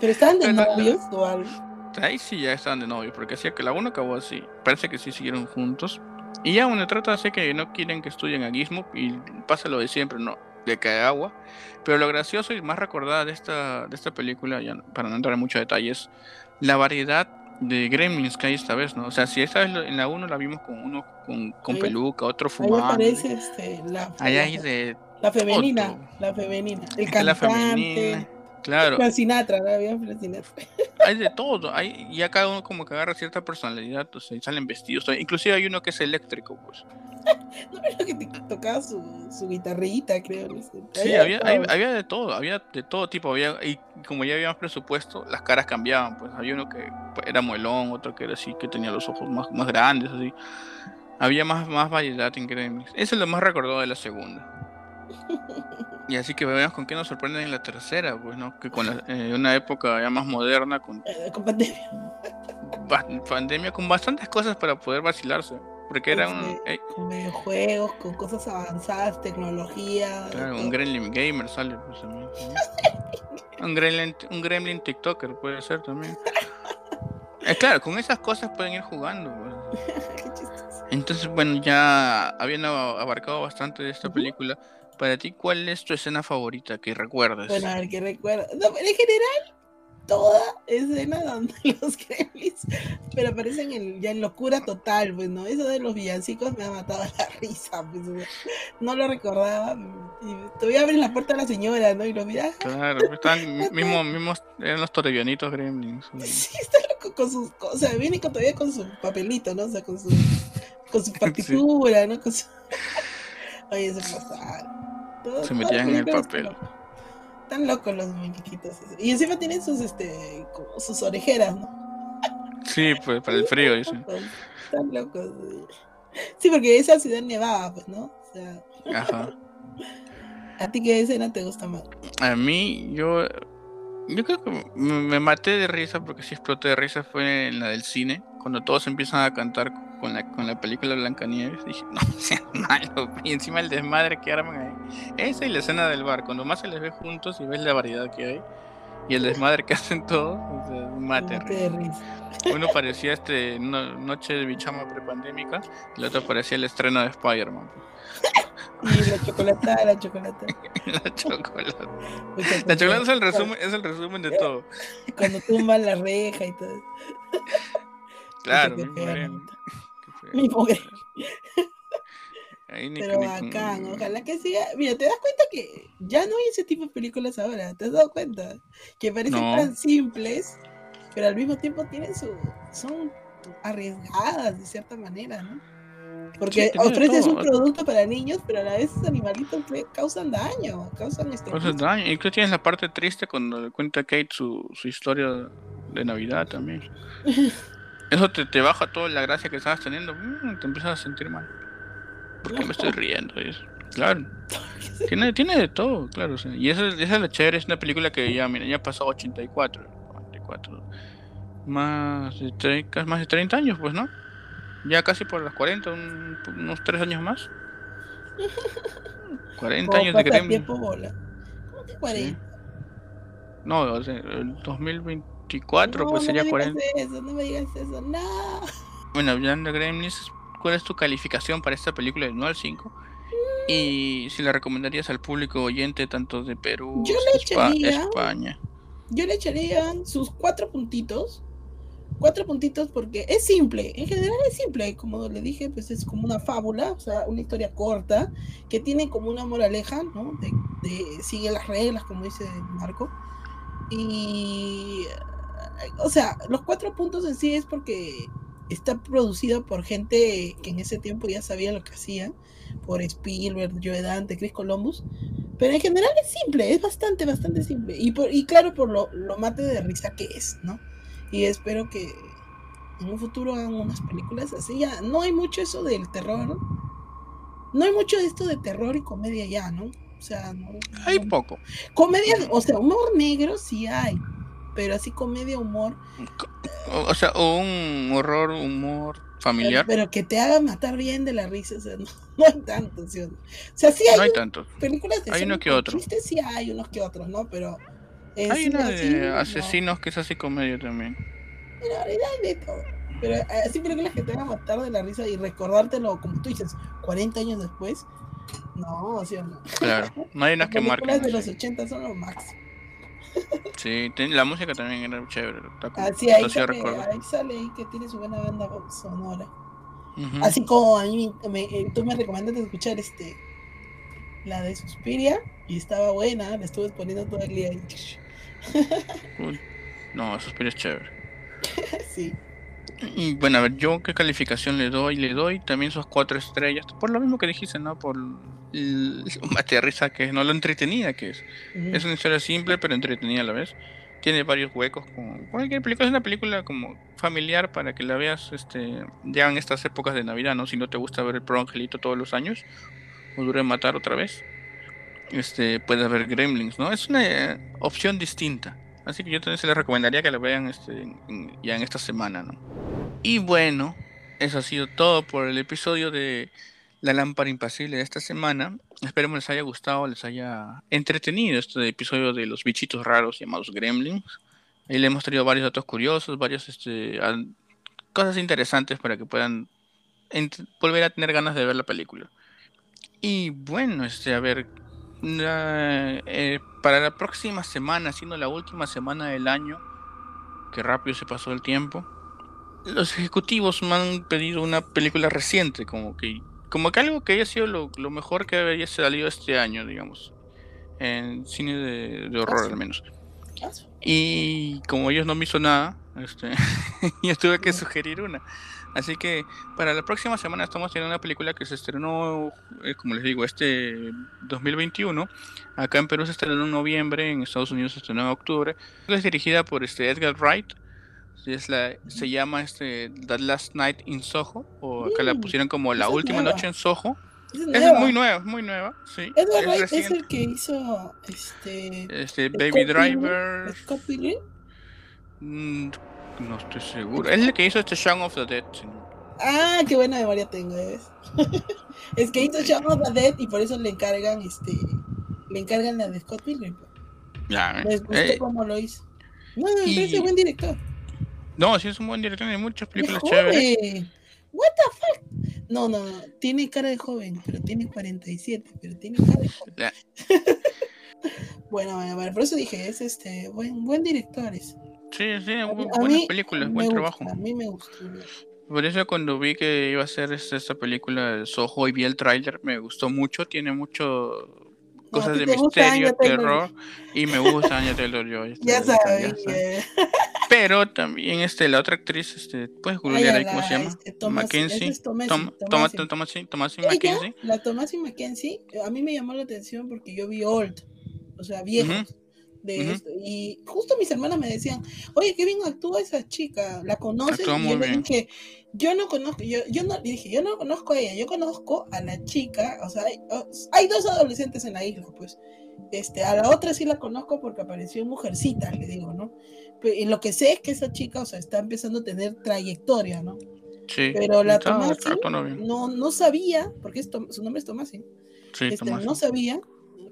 ¿Pero estaban de Pero- novios o algo? Ahí sí ya estaban de novios, porque hacía que la uno acabó así. Parece que sí siguieron juntos. Y ya uno trata de hacer que no quieren que estudien a Gizmo y pasa lo de siempre, no, de cae agua. Pero lo gracioso y más recordada de esta, de esta película, ya para no entrar en muchos detalles, la variedad de gremlins que hay esta vez, ¿no? O sea, si esta vez en la 1 la vimos con uno con, con Ahí- peluca, otro Ahí fumando. aparece este, la, Ahí la, hay de la femenina, otro. la femenina, el la cantante, femenina. Claro, Frank Sinatra. Había Frank Sinatra. hay de todo. Hay, ya cada uno como que agarra cierta personalidad, o sea, y salen vestidos. Inclusive hay uno que es eléctrico, pues. No pero que tocaba su, su guitarrita, creo. No sé. Sí, había, hay- había de todo, había de todo tipo, había, y como ya había más presupuesto, las caras cambiaban, pues había uno que pues, era muelón, otro que era así, que tenía los ojos más, más grandes, así. Había más, más variedad en Gremlins. Eso es lo más recordado de la segunda. Y así que veamos con qué nos sorprenden en la tercera, pues, ¿no? Que con la- eh, una época ya más moderna, con Eh, con pandemia. pandemia, con bastantes cosas para poder vacilarse. Porque era un, eh, Con videojuegos, con cosas avanzadas, tecnología. Claro, un Gremlin Gamer sale pues también. ¿no? un, gremlin, un Gremlin TikToker puede ser también. Eh, claro, con esas cosas pueden ir jugando. pues. Qué chistoso. Entonces, bueno, ya habiendo abarcado bastante de esta película, para ti, ¿cuál es tu escena favorita que recuerdes? Bueno, a ver qué recuerdo. No, en general, toda escena donde los gremlins, pero aparecen en, ya en locura total, pues, ¿no? Eso de los villancicos me ha matado la risa, pues, o sea, no lo recordaba. Y todavía abren la puerta a la señora, ¿no? Y lo mira, Claro, estaban mismo, mismos, eran los torevianitos Gremlins. sí, está loco con sus cosas, o sea, viene con, todavía con su papelito, ¿no? O sea, con su, con su partitura, ¿no? Con su... Oye, se pasaron. Todo- Se metían en el papel. Están locos los muñequitos. Y encima tienen sus, este, como sus orejeras, ¿no? Sí, pues para el frío, dicen. Están locos. sí. Porque esa ciudad nevaba, pues, ¿no? O sea, Ajá. ¿a ti qué escena te gusta más? A mí, yo. Yo creo que me, me maté de risa porque sí exploté de risa fue en la del cine, cuando todos empiezan a cantar con la, con la película Blancanieves. Dije, no seas malo, y encima el desmadre que arman ahí. Esa y la escena del bar, cuando más se les ve juntos y ves la variedad que hay, y el desmadre que hacen todos, o sea, mate. Uno parecía este no- noche de bichama prepandémica, y el otro parecía el estreno de Spider-Man. Y la chocolata, la chocolata. la chocolate. Mucha La chocolate es el resumen, es el resumen de todo. Cuando tumban la reja y todo. Claro, mismo. Mismo. Ahí ni- Pero ni bacán, ojalá que siga. Mira, te das cuenta que ya no hay ese tipo de películas ahora. ¿Te has dado cuenta? Que parecen No. tan simples, pero al mismo tiempo tienen su. son arriesgadas de cierta manera, ¿no? Porque Sí, ofreces un producto para niños, pero a la vez esos animalitos pues, causan daño, causan este. Cosas daño. Y tú tienes la parte triste cuando le cuenta a Kate su, su historia de Navidad también. Eso te, te baja toda la gracia que estabas teniendo. mm, Te empiezas a sentir mal. ¿Por qué me estoy riendo? Y eso. Claro. Tiene, tiene de todo, claro. o sea, y esa, esa es la chévere. Es una película que ya, mira, ya pasó 84. 94. más de, 30, más de 30 años, pues, ¿no? Ya casi por las 40, unos 3 años más. 40 años de Gremlins. ¿Cómo que 40? No, o sea, el 2024 pues sería no 40. Eso, no me digas eso, no. Bueno, hablando de Gremlins, ¿cuál es tu calificación para esta película de 1 al 5? Y si la recomendarías al público oyente tanto de Perú, Yo le echaría, España. Yo le echaría sus cuatro puntitos. Cuatro puntitos porque es simple, en general es simple, como le dije, pues es como una fábula, o sea, una historia corta, que tiene como una moraleja, ¿no? De, de sigue las reglas, como dice Marco. Y, o sea, los cuatro puntos en sí es porque está producido por gente que en ese tiempo ya sabía lo que hacía, por Spielberg, Joe Dante, Chris Columbus, pero en general es simple, es bastante, bastante simple, y, por, y claro, por lo, lo mate de risa que es, ¿no? Y espero que en un futuro hagan unas películas así, ya no hay mucho eso del terror, no hay mucho de esto de terror y comedia ya, ¿no? O sea, no, hay poco. Comedia, o sea, humor negro sí hay, pero así comedia, humor. O sea, o un horror, humor familiar. Pero, que te haga matar bien de la risa, o sea, no, no hay tantos. ¿sí? O sea, sí hay, no hay tantos. películas de hay uno que otro. Chistes sí hay unos que otros, ¿no? Pero. hay una de asesinos no. que es así comedia también. Pero hay de todo. Pero así películas que te hagan matar de la risa y recordártelo, como tú dices, 40 años después. No, o sea, no. Claro, no hay unas que marcan. Las de los 80 son lo máximo. Sí, la música también era chévere. Ah, sí, ahí, sale, ahí sale ahí que tiene su buena banda sonora. Uh -huh. Así como a mí me, eh, tú me recomendaste escuchar este la de Suspiria y estaba buena, la estuve poniendo todo el día. no, Suspiria es chévere. sí. Bueno, a ver, yo qué calificación le doy, le doy también sus cuatro estrellas, por lo mismo que dijiste, ¿no? Por el risa que es, no lo entretenida que es. Uh -huh. Es una historia simple pero entretenida a la vez. Tiene varios huecos, como cualquier película, es una película como familiar para que la veas este, ya en estas épocas de Navidad, ¿no? Si no te gusta ver el Pro Angelito todos los años, o Duro de Matar otra vez, este, puedes ver Gremlins, ¿no? Es una eh, opción distinta. Así que yo también se les recomendaría que la vean este, en, ya en esta semana, ¿no? Y bueno, eso ha sido todo por el episodio de La Lámpara Impasible de esta semana. Esperemos les haya gustado, les haya entretenido este episodio de los bichitos raros llamados Gremlins. Ahí le hemos traído varios datos curiosos, varios este, cosas interesantes para que puedan volver a tener ganas de ver la película. Y bueno, este, a ver, eh, para la próxima semana, siendo la última semana del año, que rápido se pasó el tiempo, los ejecutivos me han pedido una película reciente, como que, como que algo que haya sido lo, lo mejor que había salido este año, digamos, en cine de, de horror al menos. Y como ellos no me hizo nada, este, yo tuve que sugerir una. Así que para la próxima semana estamos teniendo una película que se estrenó, eh, como les digo, este 2021. Acá en Perú se estrenó en noviembre, en Estados Unidos se estrenó en octubre. Es dirigida por este Edgar Wright. Es la, se llama este The Last Night in Soho, o acá la pusieron como La Última nueva. Noche en Soho. Es, es muy nueva, muy nueva, sí. Edgar es, es el que hizo este, este Baby Driver. Scott Pilgrim. Mm, no estoy seguro. Es el que hizo este Shaun of the Dead. señor. Ah, qué buena memoria tengo, ¿ves? es que hizo Shaun of the Dead y por eso le encargan este le encargan la de Scott Pilgrim. Ya, ¿eh? Les gustó Eh, cómo lo hizo. No, me y- parece buen director. No, sí es un buen director, hay muchas películas chéveres. What the fuck? No, no, no. Tiene cara de joven, pero tiene 47, pero tiene cara de joven. Ya. Bueno, bueno, bueno, por eso dije, es este buen, buen director. Es. Sí, sí, A mí- bu- a buenas películas, buen gusta, trabajo. A mí me gustó. Por eso cuando vi que iba a ser este- esta película Soho y vi el tráiler, me gustó mucho, tiene mucho cosas de misterio, Taylor. terror y me gusta Anya Taylor-Joy. Ya está- sabes. ya sabes. Pero también este la otra actriz, este, puedes googlear ahí cómo se llama? este, Tomasi- Mackenzie. es Tomasi, Tom-. Tomasi, Tomasi, Tomasi Ella, Mackenzie. la Tomasi Mackenzie, a mí me llamó la atención porque yo vi Old, o sea, viejos. de esto. Y justo mis hermanas me decían, oye, qué bien actúa esa chica, ¿la conoces? y yo le dije, yo no conozco, yo, yo no, dije, yo no conozco a ella, yo conozco a la chica, o sea, hay, hay dos adolescentes en la isla, pues. Este, a la otra sí la conozco porque apareció en Mujercita, le digo, ¿no? Y lo que sé es que esa chica, o sea, está empezando a tener trayectoria, ¿no? Sí. Pero la Tomasi no, no sabía, porque su nombre es Tomasi. Sí, este, no sabía,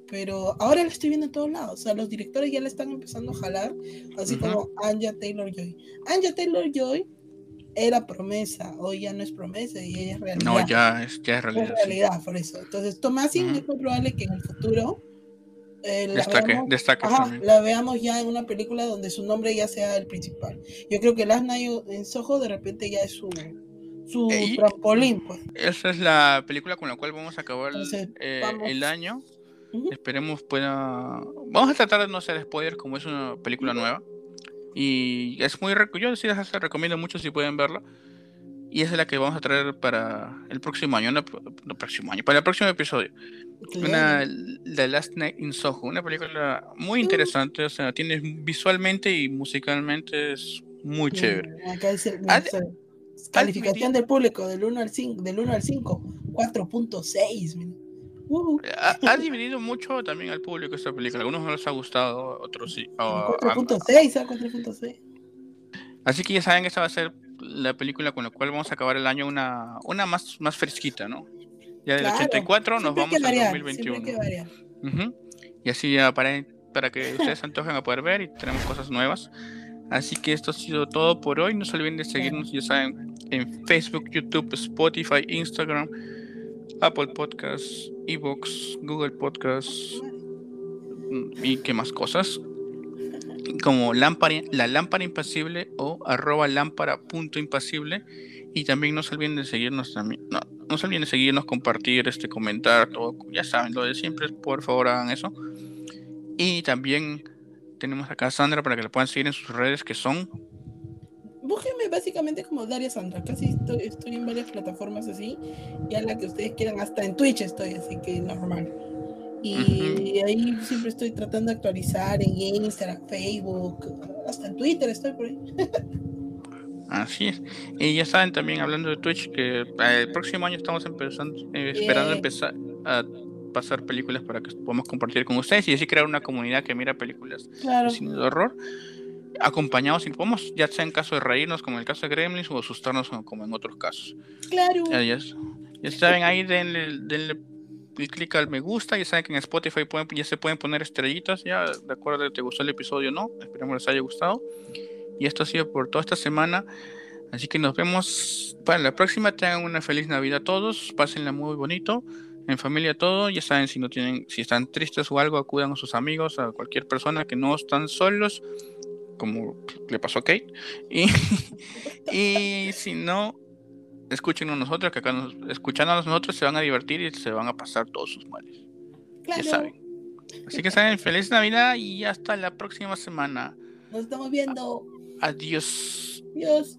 pero ahora la estoy viendo en todos lados. O sea, los directores ya la están empezando a jalar, así como Anja Taylor Joy. Anja Taylor Joy era promesa, hoy ya no es promesa y ella es realidad. No, ya es, ya es realidad. Es realidad, por eso. Entonces, Tomasi es muy probable que en el futuro eh, la, veamos, la veamos ya en una película donde su nombre ya sea el principal. Yo creo que Last Night en Soho de repente ya es su, su trampolín. Pues. Esa es la película con la cual vamos a acabar eh, el año. Esperemos pueda... Vamos a tratar de no hacer spoilers como es una película nueva. Y es muy... Yo sí les recomiendo mucho si pueden verla. Y esa es la que vamos a traer para el próximo año, no, próximo año, para el próximo episodio. Una The Last Night in Soho, una película muy uh. interesante, o sea, tiene visualmente y musicalmente es muy chévere. Acá dice, calificación del público del 1 al 5, del 1 al 5, 4.6. Uh. Ha, dividido mucho también al público esta película. Algunos no les ha gustado, otros sí. 4.6, 4.6. Así que ya saben que esta va a ser la película con la cual vamos a acabar el año una, una más, más fresquita, ¿no? Ya del 84 nos vamos al 2021. Y así ya para, para que ustedes se antojen a poder ver y tenemos cosas nuevas. Así que esto ha sido todo por hoy. No se olviden de seguirnos, ya saben, en Facebook, YouTube, Spotify, Instagram, Apple Podcasts, Evox, Google Podcasts mm, y qué más cosas como lámpara, la lámpara impasible o arroba lámpara punto impasible. Y también no se olviden de seguirnos también. No, no se olviden de seguirnos, compartir, este, comentar, todo. Ya saben, lo de siempre, por favor hagan eso. Y también tenemos acá a Sandra para que la puedan seguir en sus redes que son. Búsquenme básicamente como Daria Sandra. Casi estoy, estoy en varias plataformas así. Y a la que ustedes quieran, hasta en Twitch estoy, así que normal. Y ahí siempre estoy tratando de actualizar en Instagram, Facebook, hasta en Twitter estoy por ahí. Así es. Y ya saben también hablando de Twitch que eh, el próximo año estamos empezando, eh, esperando empezar a pasar películas para que podamos compartir con ustedes y así crear una comunidad que mira películas de cine de horror acompañados y podemos ya sea en caso de reírnos como en el caso de Gremlins o asustarnos como en otros casos. Claro. Ya, ya, saben ahí denle, denle y clic al me gusta. Ya saben que en Spotify pueden, ya se pueden poner estrellitas. Ya, de acuerdo, te gustó el episodio o no. Esperemos les haya gustado. Y esto ha sido por toda esta semana. Así que nos vemos para la próxima. Tengan una feliz Navidad a todos. Pásenla muy bonito. En familia todo. Ya saben, si no tienen, si están tristes o algo, acudan a sus amigos, a cualquier persona que no están solos. Como le pasó a Kate. Y, y si no, escúchenos nosotros, que acá nos, escuchándonos nosotros se van a divertir y se van a pasar todos sus males. Claro. Así que saben, feliz Navidad y hasta la próxima semana. Nos estamos viendo. Adiós. Adiós.